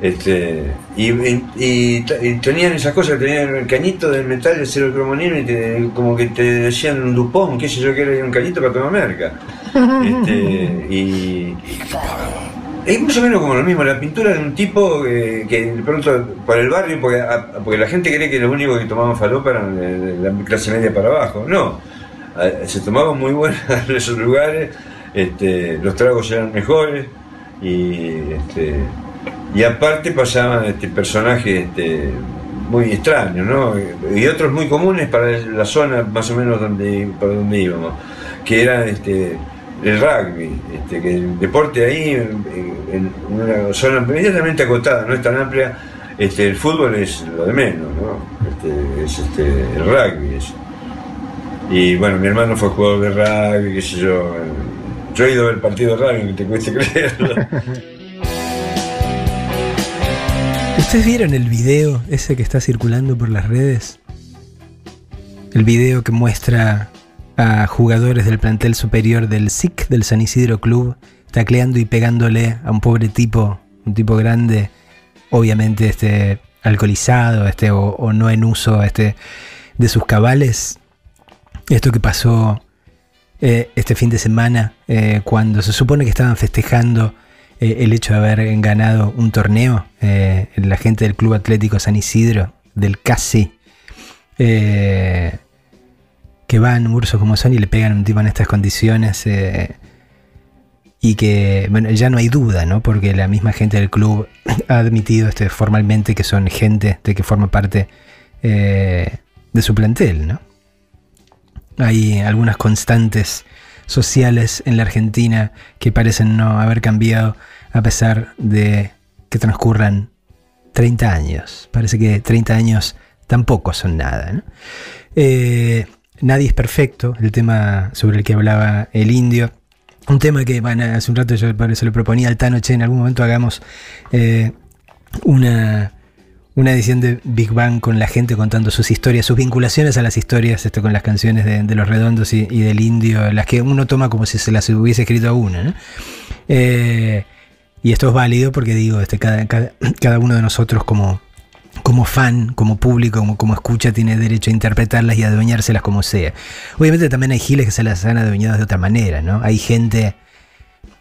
Este, y, tenían esas cosas, tenían el cañito del metal de cero cromonino y te- como que te decían un dupón, qué sé yo, que era un cañito para tomar merca. Este, y, es más o menos como lo mismo, la pintura de un tipo eh, que de pronto para el barrio, porque, a- porque la gente cree que los únicos que tomaban falopa eran de, de la clase media para abajo. No, A- se tomaban muy buenas en esos lugares, este, los tragos eran mejores y, este, y aparte pasaban este, personajes este, muy extraños, ¿no? Y otros muy comunes para la zona más o menos donde, para donde íbamos, que era este, el rugby, este, que el deporte ahí, en, una zona inmediatamente acotada, no es tan amplia, este, el fútbol es lo de menos, ¿no? Este, es este, el rugby. es. Y bueno, mi hermano fue jugador de rugby, qué sé yo. Yo he ido a ver partido de rugby, que te cueste creerlo. ¿Ustedes vieron el video ese que está circulando por las redes? El video que muestra a jugadores del plantel superior del SIC, del San Isidro Club, tacleando y pegándole a un pobre tipo, un tipo grande, obviamente este, alcoholizado este, o, no en uso este, de sus cabales. Esto que pasó eh, este fin de semana, eh, cuando se supone que estaban festejando eh, el hecho de haber ganado un torneo, eh, la gente del Club Atlético San Isidro, del CASI, eh, que van ursos como son y le pegan un tipo en estas condiciones. y que, bueno, ya no hay duda, ¿no? Porque la misma gente del club ha admitido este, formalmente que son gente de que forma parte de su plantel, ¿no? Hay algunas constantes sociales en la Argentina que parecen no haber cambiado a pesar de que transcurran 30 años. Parece que 30 años tampoco son nada. Eh, nadie es perfecto, el tema sobre el que hablaba el indio. Un tema que hace un rato yo eso le proponía al Tano, che, en algún momento hagamos eh, una, una edición de Big Bang con la gente contando sus historias, sus vinculaciones a las historias este, con las canciones de, Los Redondos y, del Indio, las que uno toma como si se las hubiese escrito a uno. ¿no? Eh, y esto es válido porque digo, este, cada, uno de nosotros como, fan, como público, como, como escucha, tiene derecho a interpretarlas y a adueñárselas como sea. Obviamente también hay giles que se las han adueñado de otra manera, ¿no? Hay gente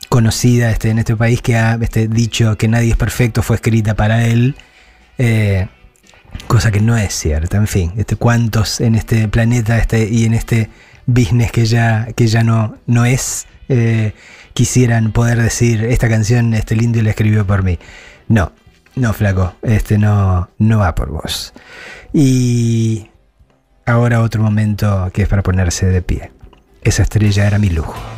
conocida este, en este país que ha este, dicho que nadie es perfecto, fue escrita para él. Eh, cosa que no es cierta. En fin, este, cuántos en este planeta este, y en este business que ya, que ya no, no es, eh, quisieran poder decir, esta canción este, el indio la escribió por mí. No, no, flaco, este no, no va por vos. Y ahora otro momento que es para ponerse de pie. Esa estrella era mi lujo.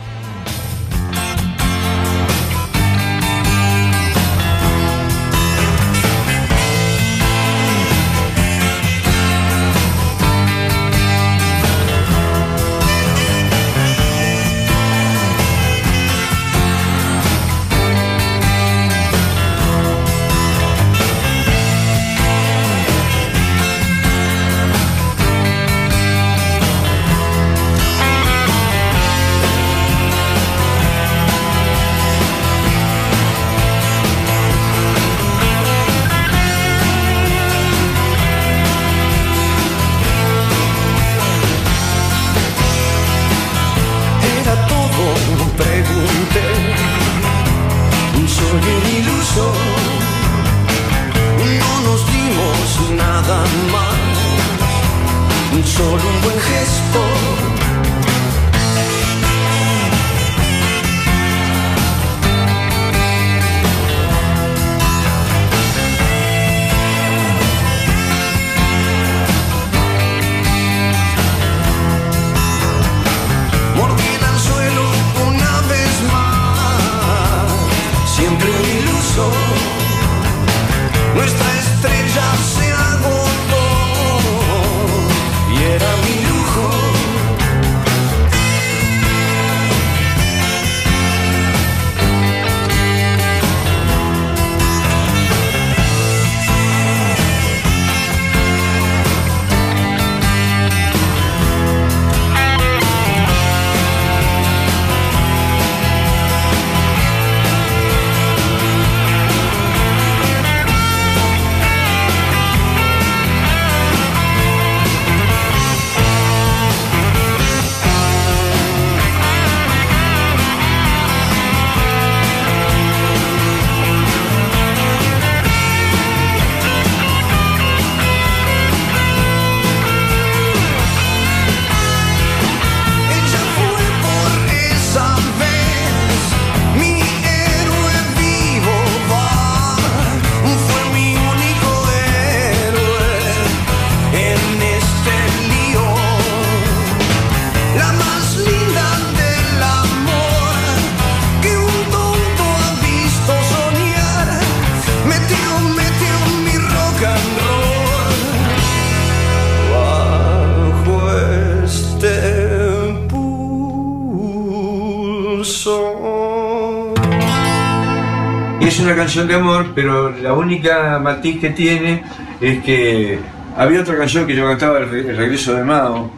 Canción de amor, pero la única matiz que tiene es que había otra canción que yo cantaba, El, Re- El regreso de Mao,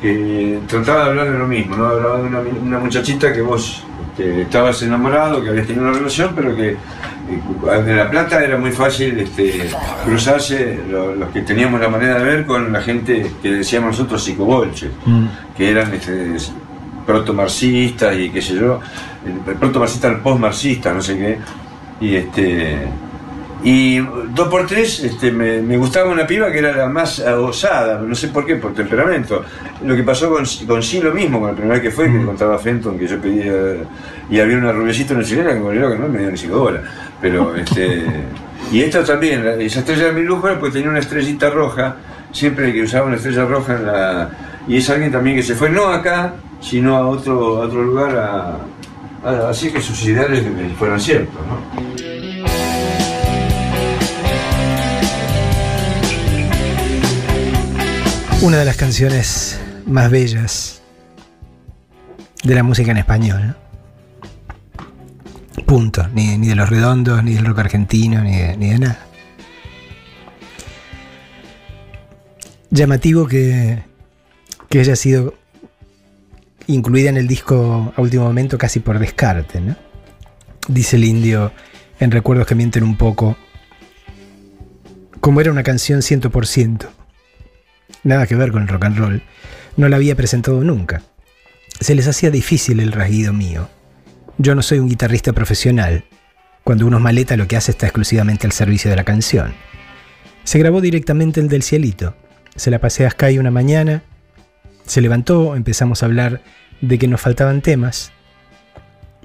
que trataba de hablar de lo mismo, ¿no? Hablaba de una, una muchachita que vos este, estabas enamorado, que habías tenido una relación, pero que eh, de La Plata era muy fácil este, cruzarse lo- los que teníamos la manera de ver con la gente que decíamos nosotros psicobolches Mm. que eran este, proto-marxistas y qué sé yo, el, el proto-marxista, el post-marxista, no sé qué, y este y dos por tres este, me, me gustaba una piba que era la más osada, no sé por qué, por temperamento. Lo que pasó con, con sí lo mismo, con el primer que fue, que contaba Fenton, que yo pedía, y había una rubiecita en el chilena que murió que no me dio ni cinco bolas. Pero este. Y esta también, la- esa estrella de mi lujo, pues tenía una estrellita roja, siempre que usaba una estrella roja en la. Y es alguien también que se fue no acá, sino a otro, a otro lugar, a, a- así que sus ideales fueron ciertos, ¿no? Una de las canciones más bellas de la música en español. Punto. Ni, ni de los redondos, ni del rock argentino, ni de, ni de nada. Llamativo que, que haya sido incluida en el disco a último momento casi por descarte, ¿no? Dice el indio en Recuerdos que mienten un poco. Como era una canción 100%, nada que ver con el rock and roll, no la había presentado nunca. Se les hacía difícil el rasguido mío. Yo no soy un guitarrista profesional. Cuando uno es maleta lo que hace está exclusivamente al servicio de la canción. Se grabó directamente el del cielito. Se la pasé a Sky una mañana. Se levantó, empezamos a hablar de que nos faltaban temas.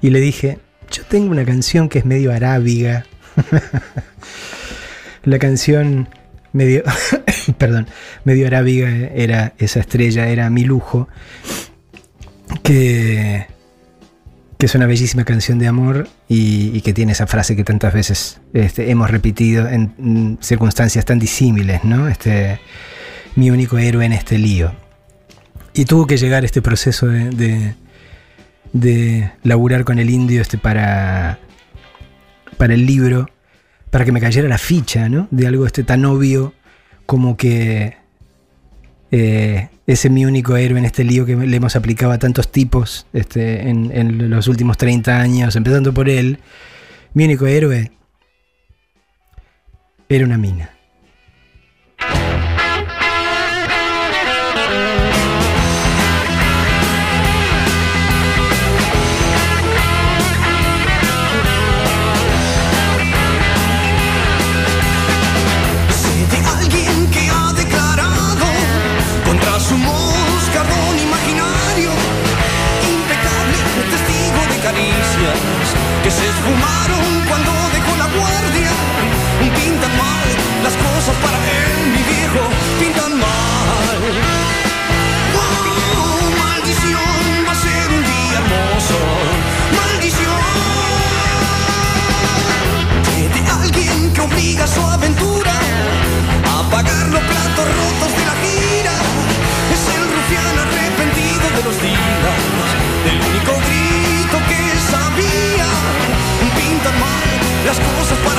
Y le dije, yo tengo una canción que es medio arábiga. la canción medio, perdón, medio arábiga era esa estrella, era mi lujo, que, que es una bellísima canción de amor y, que tiene esa frase que tantas veces este, hemos repetido en, mm, circunstancias tan disímiles, ¿no? Este, mi único héroe en este lío. Y tuvo que llegar este proceso de, de, laburar con el indio este para, para el libro, para que me cayera la ficha, ¿no? De algo este tan obvio como que eh, ese mi único héroe en este lío que le hemos aplicado a tantos tipos este, en, en los últimos 30 años, empezando por él, mi único héroe era una mina. Las cosas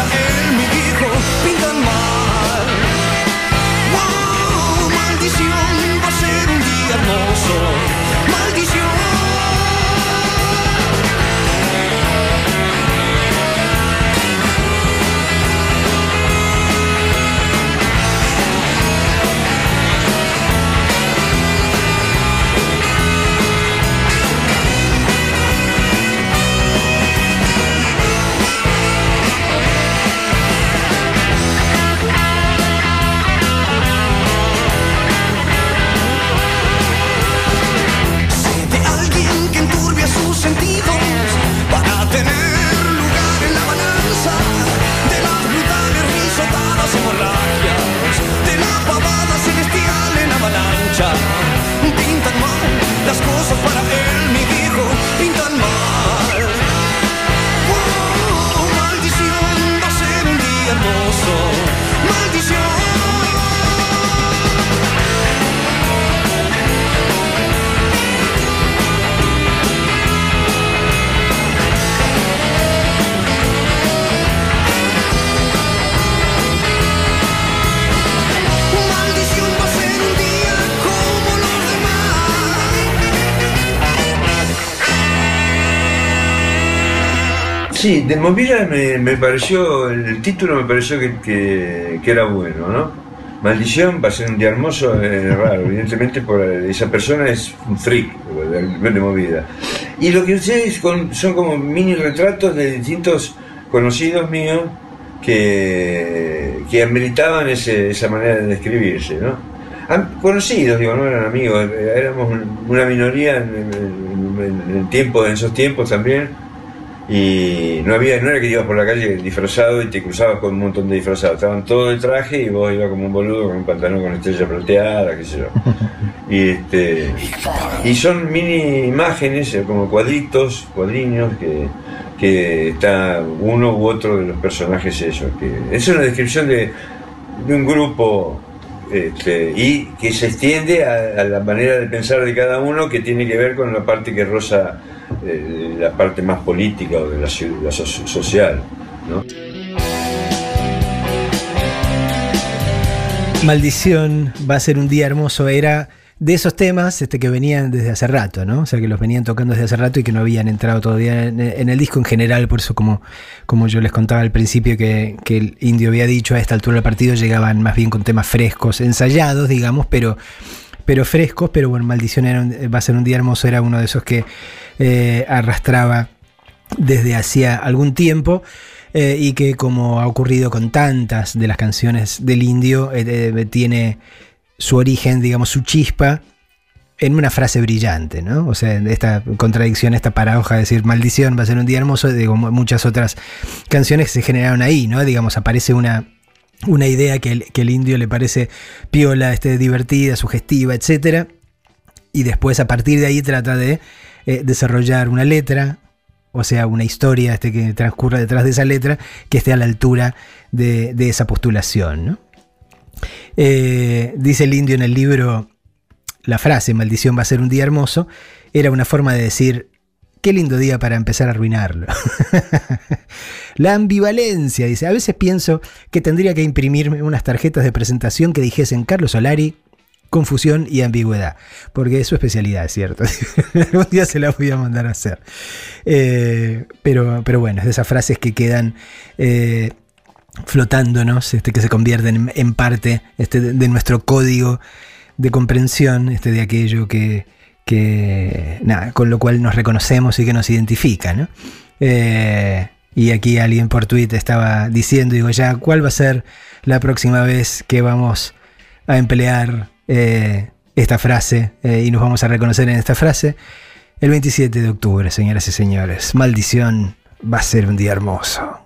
de movida me, pareció, el título me pareció que, que- era bueno, ¿no? Maldición va a ser un día hermoso, es raro, evidentemente por esa persona es un freak de, de movida. Y lo que ustedes son como mini retratos de distintos conocidos míos que, que ameritaban ese- esa manera de describirse, ¿no? Conocidos, digo, no eran amigos, éramos un- una minoría en, en- tiempo, en esos tiempos también, y no había, no era que ibas por la calle disfrazado y te cruzabas con un montón de disfrazados, estaban todos de traje y vos ibas como un boludo con un pantalón con estrella plateada, qué sé yo. Y este y son mini imágenes, eh, como cuadritos, cuadriños que, que está uno u otro de los personajes esos. Que es una descripción de, de un grupo este, y que se extiende a, la manera de pensar de cada uno que tiene que ver con la parte que roza eh, la parte más política o de la, la so- social. Maldición va a ser un día hermoso. Era de esos temas este, que venían desde hace rato, ¿no? O sea, que los venían tocando desde hace rato y que no habían entrado todavía en, el disco en general. Por eso, como, como yo les contaba al principio, que, que el indio había dicho, a esta altura del partido llegaban más bien con temas frescos, ensayados, digamos, pero, pero frescos. Pero bueno, Maldición era un- va a ser un día hermoso. Era uno de esos que eh, arrastraba desde hacía algún tiempo eh, y que como ha ocurrido con tantas de las canciones del indio, eh, eh, tiene su origen, digamos, su chispa en una frase brillante, ¿no? O sea, esta contradicción, esta paradoja de decir maldición va a ser un día hermoso, digo, mu- muchas otras canciones se generaron ahí, ¿no? Digamos, aparece una, una idea que el, que el indio le parece piola, este, divertida, sugestiva, etcétera, y después a partir de ahí trata de eh, desarrollar una letra, o sea, una historia este, que transcurra detrás de esa letra que esté a la altura de, de esa postulación. ¿no? Eh, dice el indio en el libro, la frase, maldición va a ser un día hermoso, era una forma de decir, qué lindo día para empezar a arruinarlo. la ambivalencia, dice, a veces pienso que tendría que imprimirme unas tarjetas de presentación que dijesen Carlos Solari, confusión y ambigüedad, porque es su especialidad, es cierto. Un día se la voy a mandar a hacer. Eh, pero, pero bueno, es de esas frases que quedan eh, flotándonos, este, que se convierten en, parte este, de, de nuestro código de comprensión este, de aquello que, que, nada, con lo cual nos reconocemos y que nos identifica. ¿no? Eh, y aquí alguien por Twitter estaba diciendo, digo, ya, ¿cuál va a ser la próxima vez que vamos a emplear eh, esta frase eh, y nos vamos a reconocer en esta frase? El 27 de octubre, señoras y señores. Maldición va a ser un día hermoso.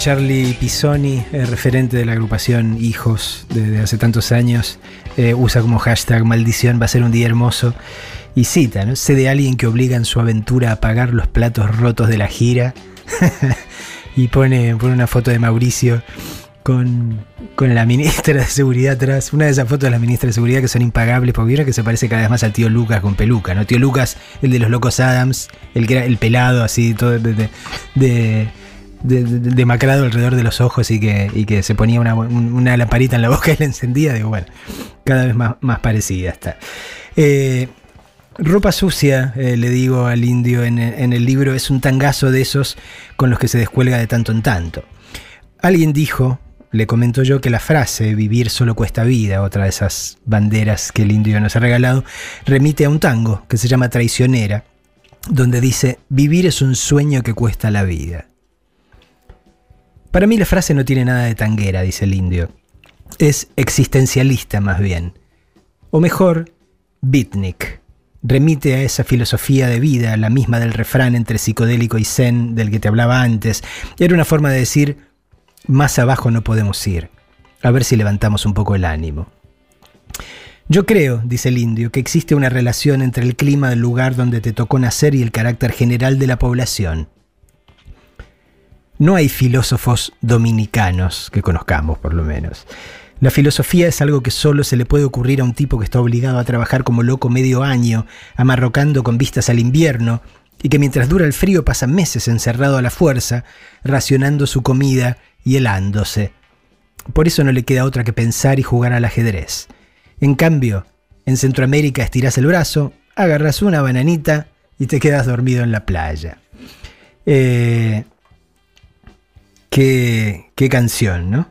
Charlie Pisoni, eh, referente de la agrupación Hijos desde hace tantos años, eh, usa como hashtag maldición, va a ser un día hermoso. Y cita, ¿no? Sé de alguien que obliga en su aventura a pagar los platos rotos de la gira. y pone, pone una foto de Mauricio con, con la ministra de Seguridad atrás. Una de esas fotos de la ministra de Seguridad que son impagables, porque vieron que se parece cada vez más al tío Lucas con peluca, ¿no? Tío Lucas, el de los locos Adams, el que era el pelado así, todo de- de- de de- de- demacrado alrededor de los ojos y que, se ponía una, un- una lamparita en la boca y la encendía, digo, bueno, cada vez más, más parecida está. Eh, ropa sucia, eh, le digo al indio en, en el libro, es un tangazo de esos con los que se descuelga de tanto en tanto. Alguien dijo, le comento yo, que la frase vivir solo cuesta vida, otra de esas banderas que el indio nos ha regalado, remite a un tango que se llama Traicionera, donde dice, vivir es un sueño que cuesta la vida. Para mí la frase no tiene nada de tanguera, dice el indio. Es existencialista más bien. O mejor, beatnik. Remite a esa filosofía de vida, la misma del refrán entre psicodélico y zen del que te hablaba antes. Era una forma de decir, más abajo no podemos ir. A ver si levantamos un poco el ánimo. Yo creo, dice el indio, que existe una relación entre el clima del lugar donde te tocó nacer y el carácter general de la población. No hay filósofos dominicanos que conozcamos, por lo menos. La filosofía es algo que solo se le puede ocurrir a un tipo que está obligado a trabajar como loco medio año, amarrocando con vistas al invierno, y que mientras dura el frío pasa meses encerrado a la fuerza, racionando su comida y helándose. Por eso no le queda otra que pensar y jugar al ajedrez. En cambio, en Centroamérica estirás el brazo, agarras una bananita y te quedas dormido en la playa. Eh, qué, canción, ¿no?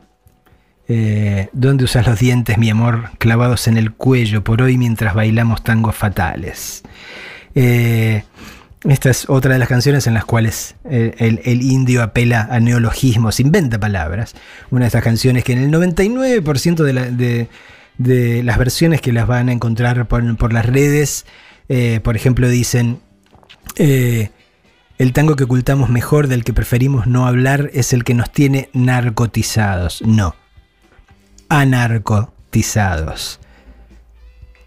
Eh, ¿Dónde usas los dientes, mi amor, clavados en el cuello por hoy mientras bailamos tangos fatales? Eh, esta es otra de las canciones en las cuales el, indio apela a neologismos, inventa palabras. Una de estas canciones que en el 99% de, la- de- de las versiones que las van a encontrar por, las redes, eh, por ejemplo, dicen... el tango que ocultamos mejor, del que preferimos no hablar, es el que nos tiene narcotizados. No. Anarcotizados.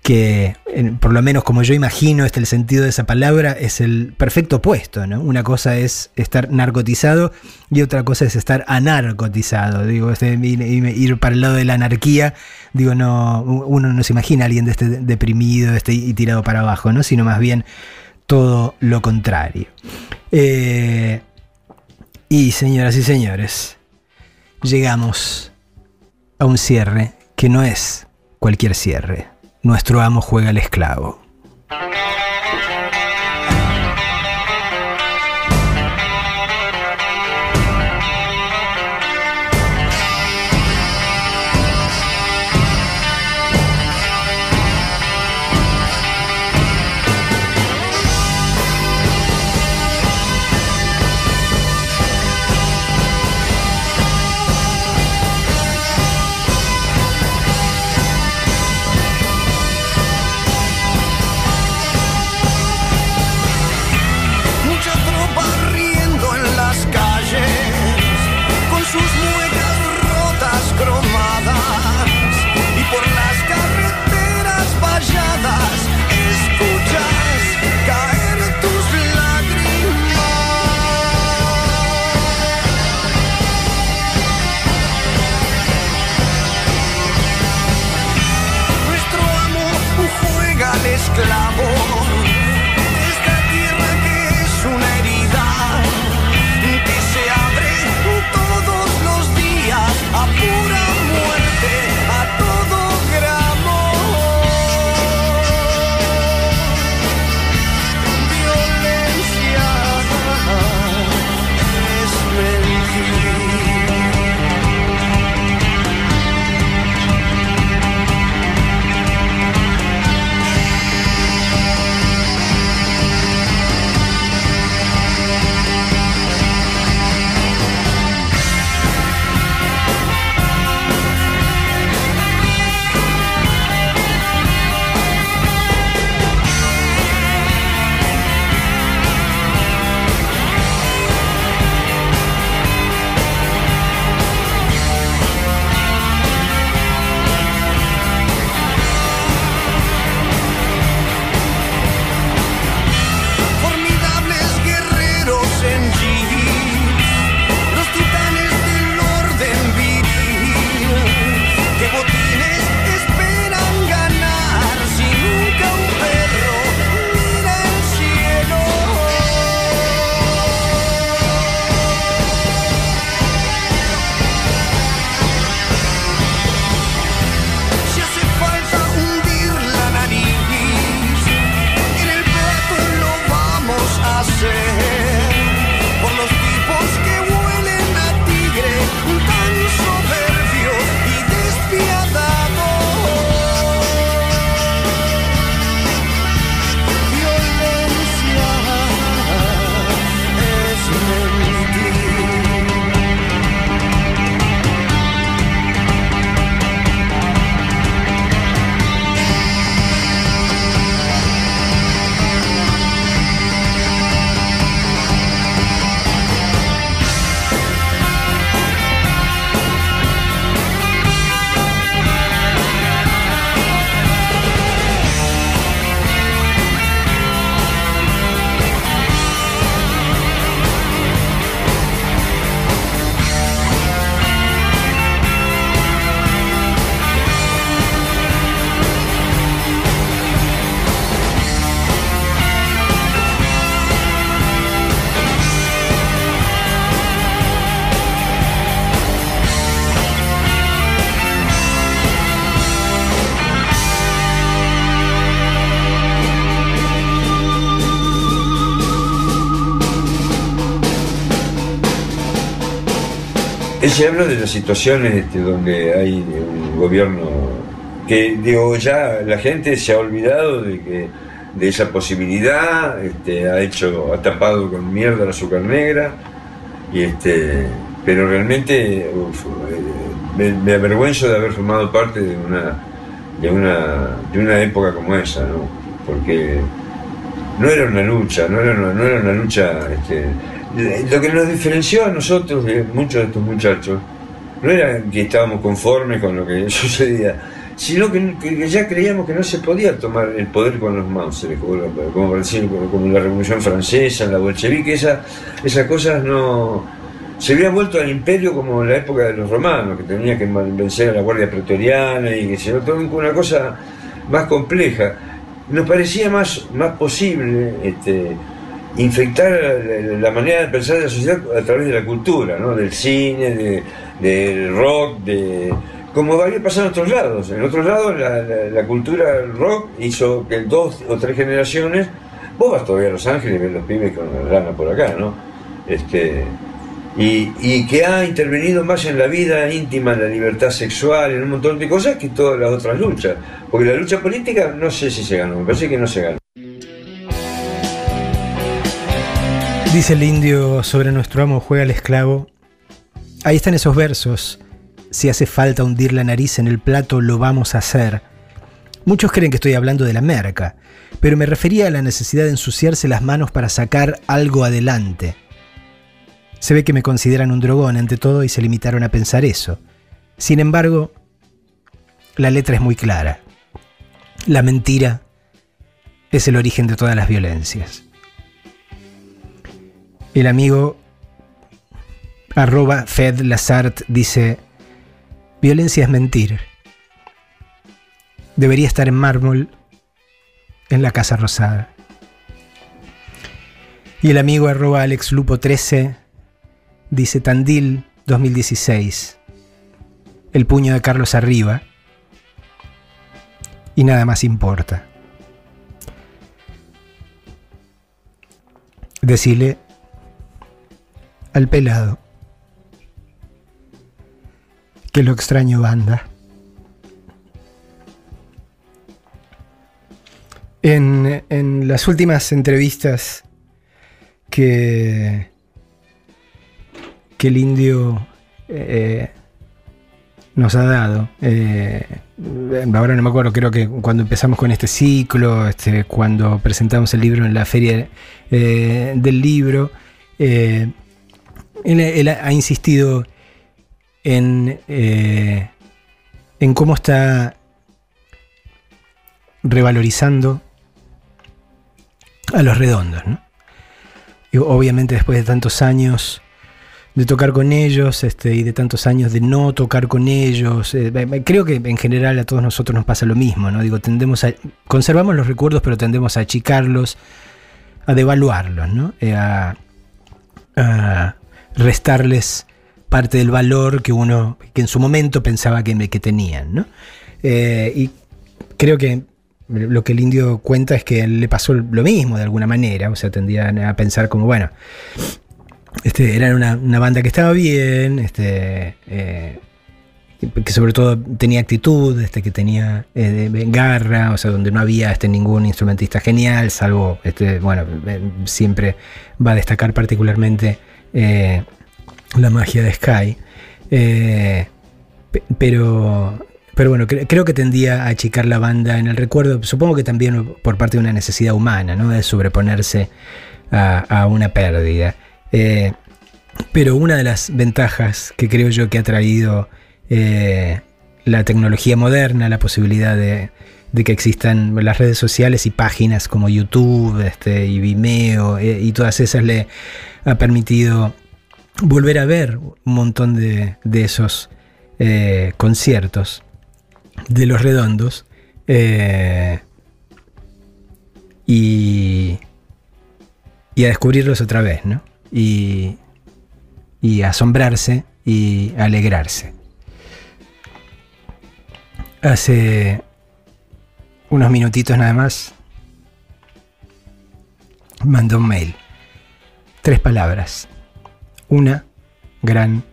Que, por lo menos como yo imagino este el sentido de esa palabra, es el perfecto opuesto, ¿no? Una cosa es estar narcotizado y otra cosa es estar anarcotizado. Digo, este, ir para el lado de la anarquía, digo, no, uno no se imagina a alguien de este deprimido este, y tirado para abajo, ¿no? Sino más bien todo lo contrario. Eh, y señoras y señores, llegamos a un cierre que no es cualquier cierre. Nuestro amo juega al esclavo. Él se habla de las situaciones este, donde hay un gobierno que, digo, ya la gente se ha olvidado de que de esa posibilidad, este, ha hecho, ha tapado con mierda la azúcar negra, y este, pero realmente eh, me, me avergüenzo de haber formado parte de una, de una, de una época como esa, ¿no? Porque no era una lucha, no era una, no era una lucha, este, lo que nos diferenció a nosotros de muchos de estos muchachos, no era que estábamos conformes con lo que sucedía, sino que, ya creíamos que no se podía tomar el poder con los Mauser, como, como, como la Revolución Francesa, la bolchevique, esa, esas cosas no... Se había vuelto al imperio como en la época de los romanos, que tenía que vencer a la Guardia Pretoriana y que se todo una cosa más compleja. Nos parecía más, más posible este, infectar la, manera de pensar de la sociedad a través de la cultura, ¿no? del cine, de, del rock, de, como había pasado en otros lados. En otros lados la, la, la cultura rock hizo que dos o tres generaciones, vos vas todavía a Los Ángeles y ves los pibes con la lana por acá, ¿no? Este, y, y, que ha intervenido más en la vida íntima, en la libertad sexual, en un montón de cosas que todas las otras luchas. Porque la lucha política no sé si se ganó, me parece que no se ganó. Dice el indio sobre nuestro amo juega el esclavo. Ahí están esos versos. Si hace falta hundir la nariz en el plato, lo vamos a hacer. Muchos creen que estoy hablando de la merca, pero me refería a la necesidad de ensuciarse las manos para sacar algo adelante. Se ve que me consideran un drogón ante todo y se limitaron a pensar eso. Sin embargo, la letra es muy clara. La mentira es el origen de todas las violencias. El amigo arroba Fed Lazart dice, violencia es mentir. Debería estar en mármol en la Casa Rosada. Y el amigo arroba Alex Lupo 13 dice Tandil 2016. El puño de Carlos arriba. Y nada más importa. Decile al pelado que lo extraño banda. En, en las últimas entrevistas que, que el indio eh, nos ha dado, eh, ahora no me acuerdo, creo que cuando empezamos con este ciclo, este, cuando presentamos el libro en la feria eh, del libro, él, ha insistido en, eh, en cómo está revalorizando a los redondos. ¿no? Y obviamente después de tantos años de tocar con ellos este, y de tantos años de no tocar con ellos, eh, creo que en general a todos nosotros nos pasa lo mismo. ¿no? Digo, tendemos a, conservamos los recuerdos pero tendemos a achicarlos, a devaluarlos, ¿no? Eh, restarles parte del valor que uno, que en su momento pensaba que, que tenían, ¿no? Eh, y creo que lo que el indio cuenta es que le pasó lo mismo de alguna manera, o sea, tendían a pensar como, bueno, este, era una, una banda que estaba bien, este, eh, que sobre todo tenía actitud, este, que tenía eh, garra, o sea, donde no había este, ningún instrumentista genial, salvo, este, bueno, eh, siempre va a destacar particularmente eh, la magia de Sky. Eh, pero, pero bueno, cre creo que tendía a achicar la banda en el recuerdo, supongo que también por parte de una necesidad humana, ¿no? de sobreponerse a, a una pérdida. Eh, pero una de las ventajas que creo yo que ha traído la tecnología moderna, la posibilidad de, de, que existan las redes sociales y páginas como YouTube este, y Vimeo eh, y todas esas le ha permitido volver a ver un montón de, de esos eh, conciertos de los redondos eh, y, y, a descubrirlos otra vez, ¿no? Y, y asombrarse y alegrarse. Hace unos minutitos nada más mandó un mail. Tres palabras una gran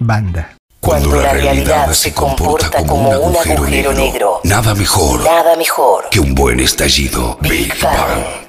banda. Cuando la realidad se comporta como un agujero negro, nada mejor Nada mejor. que un buen estallido. Big Bang.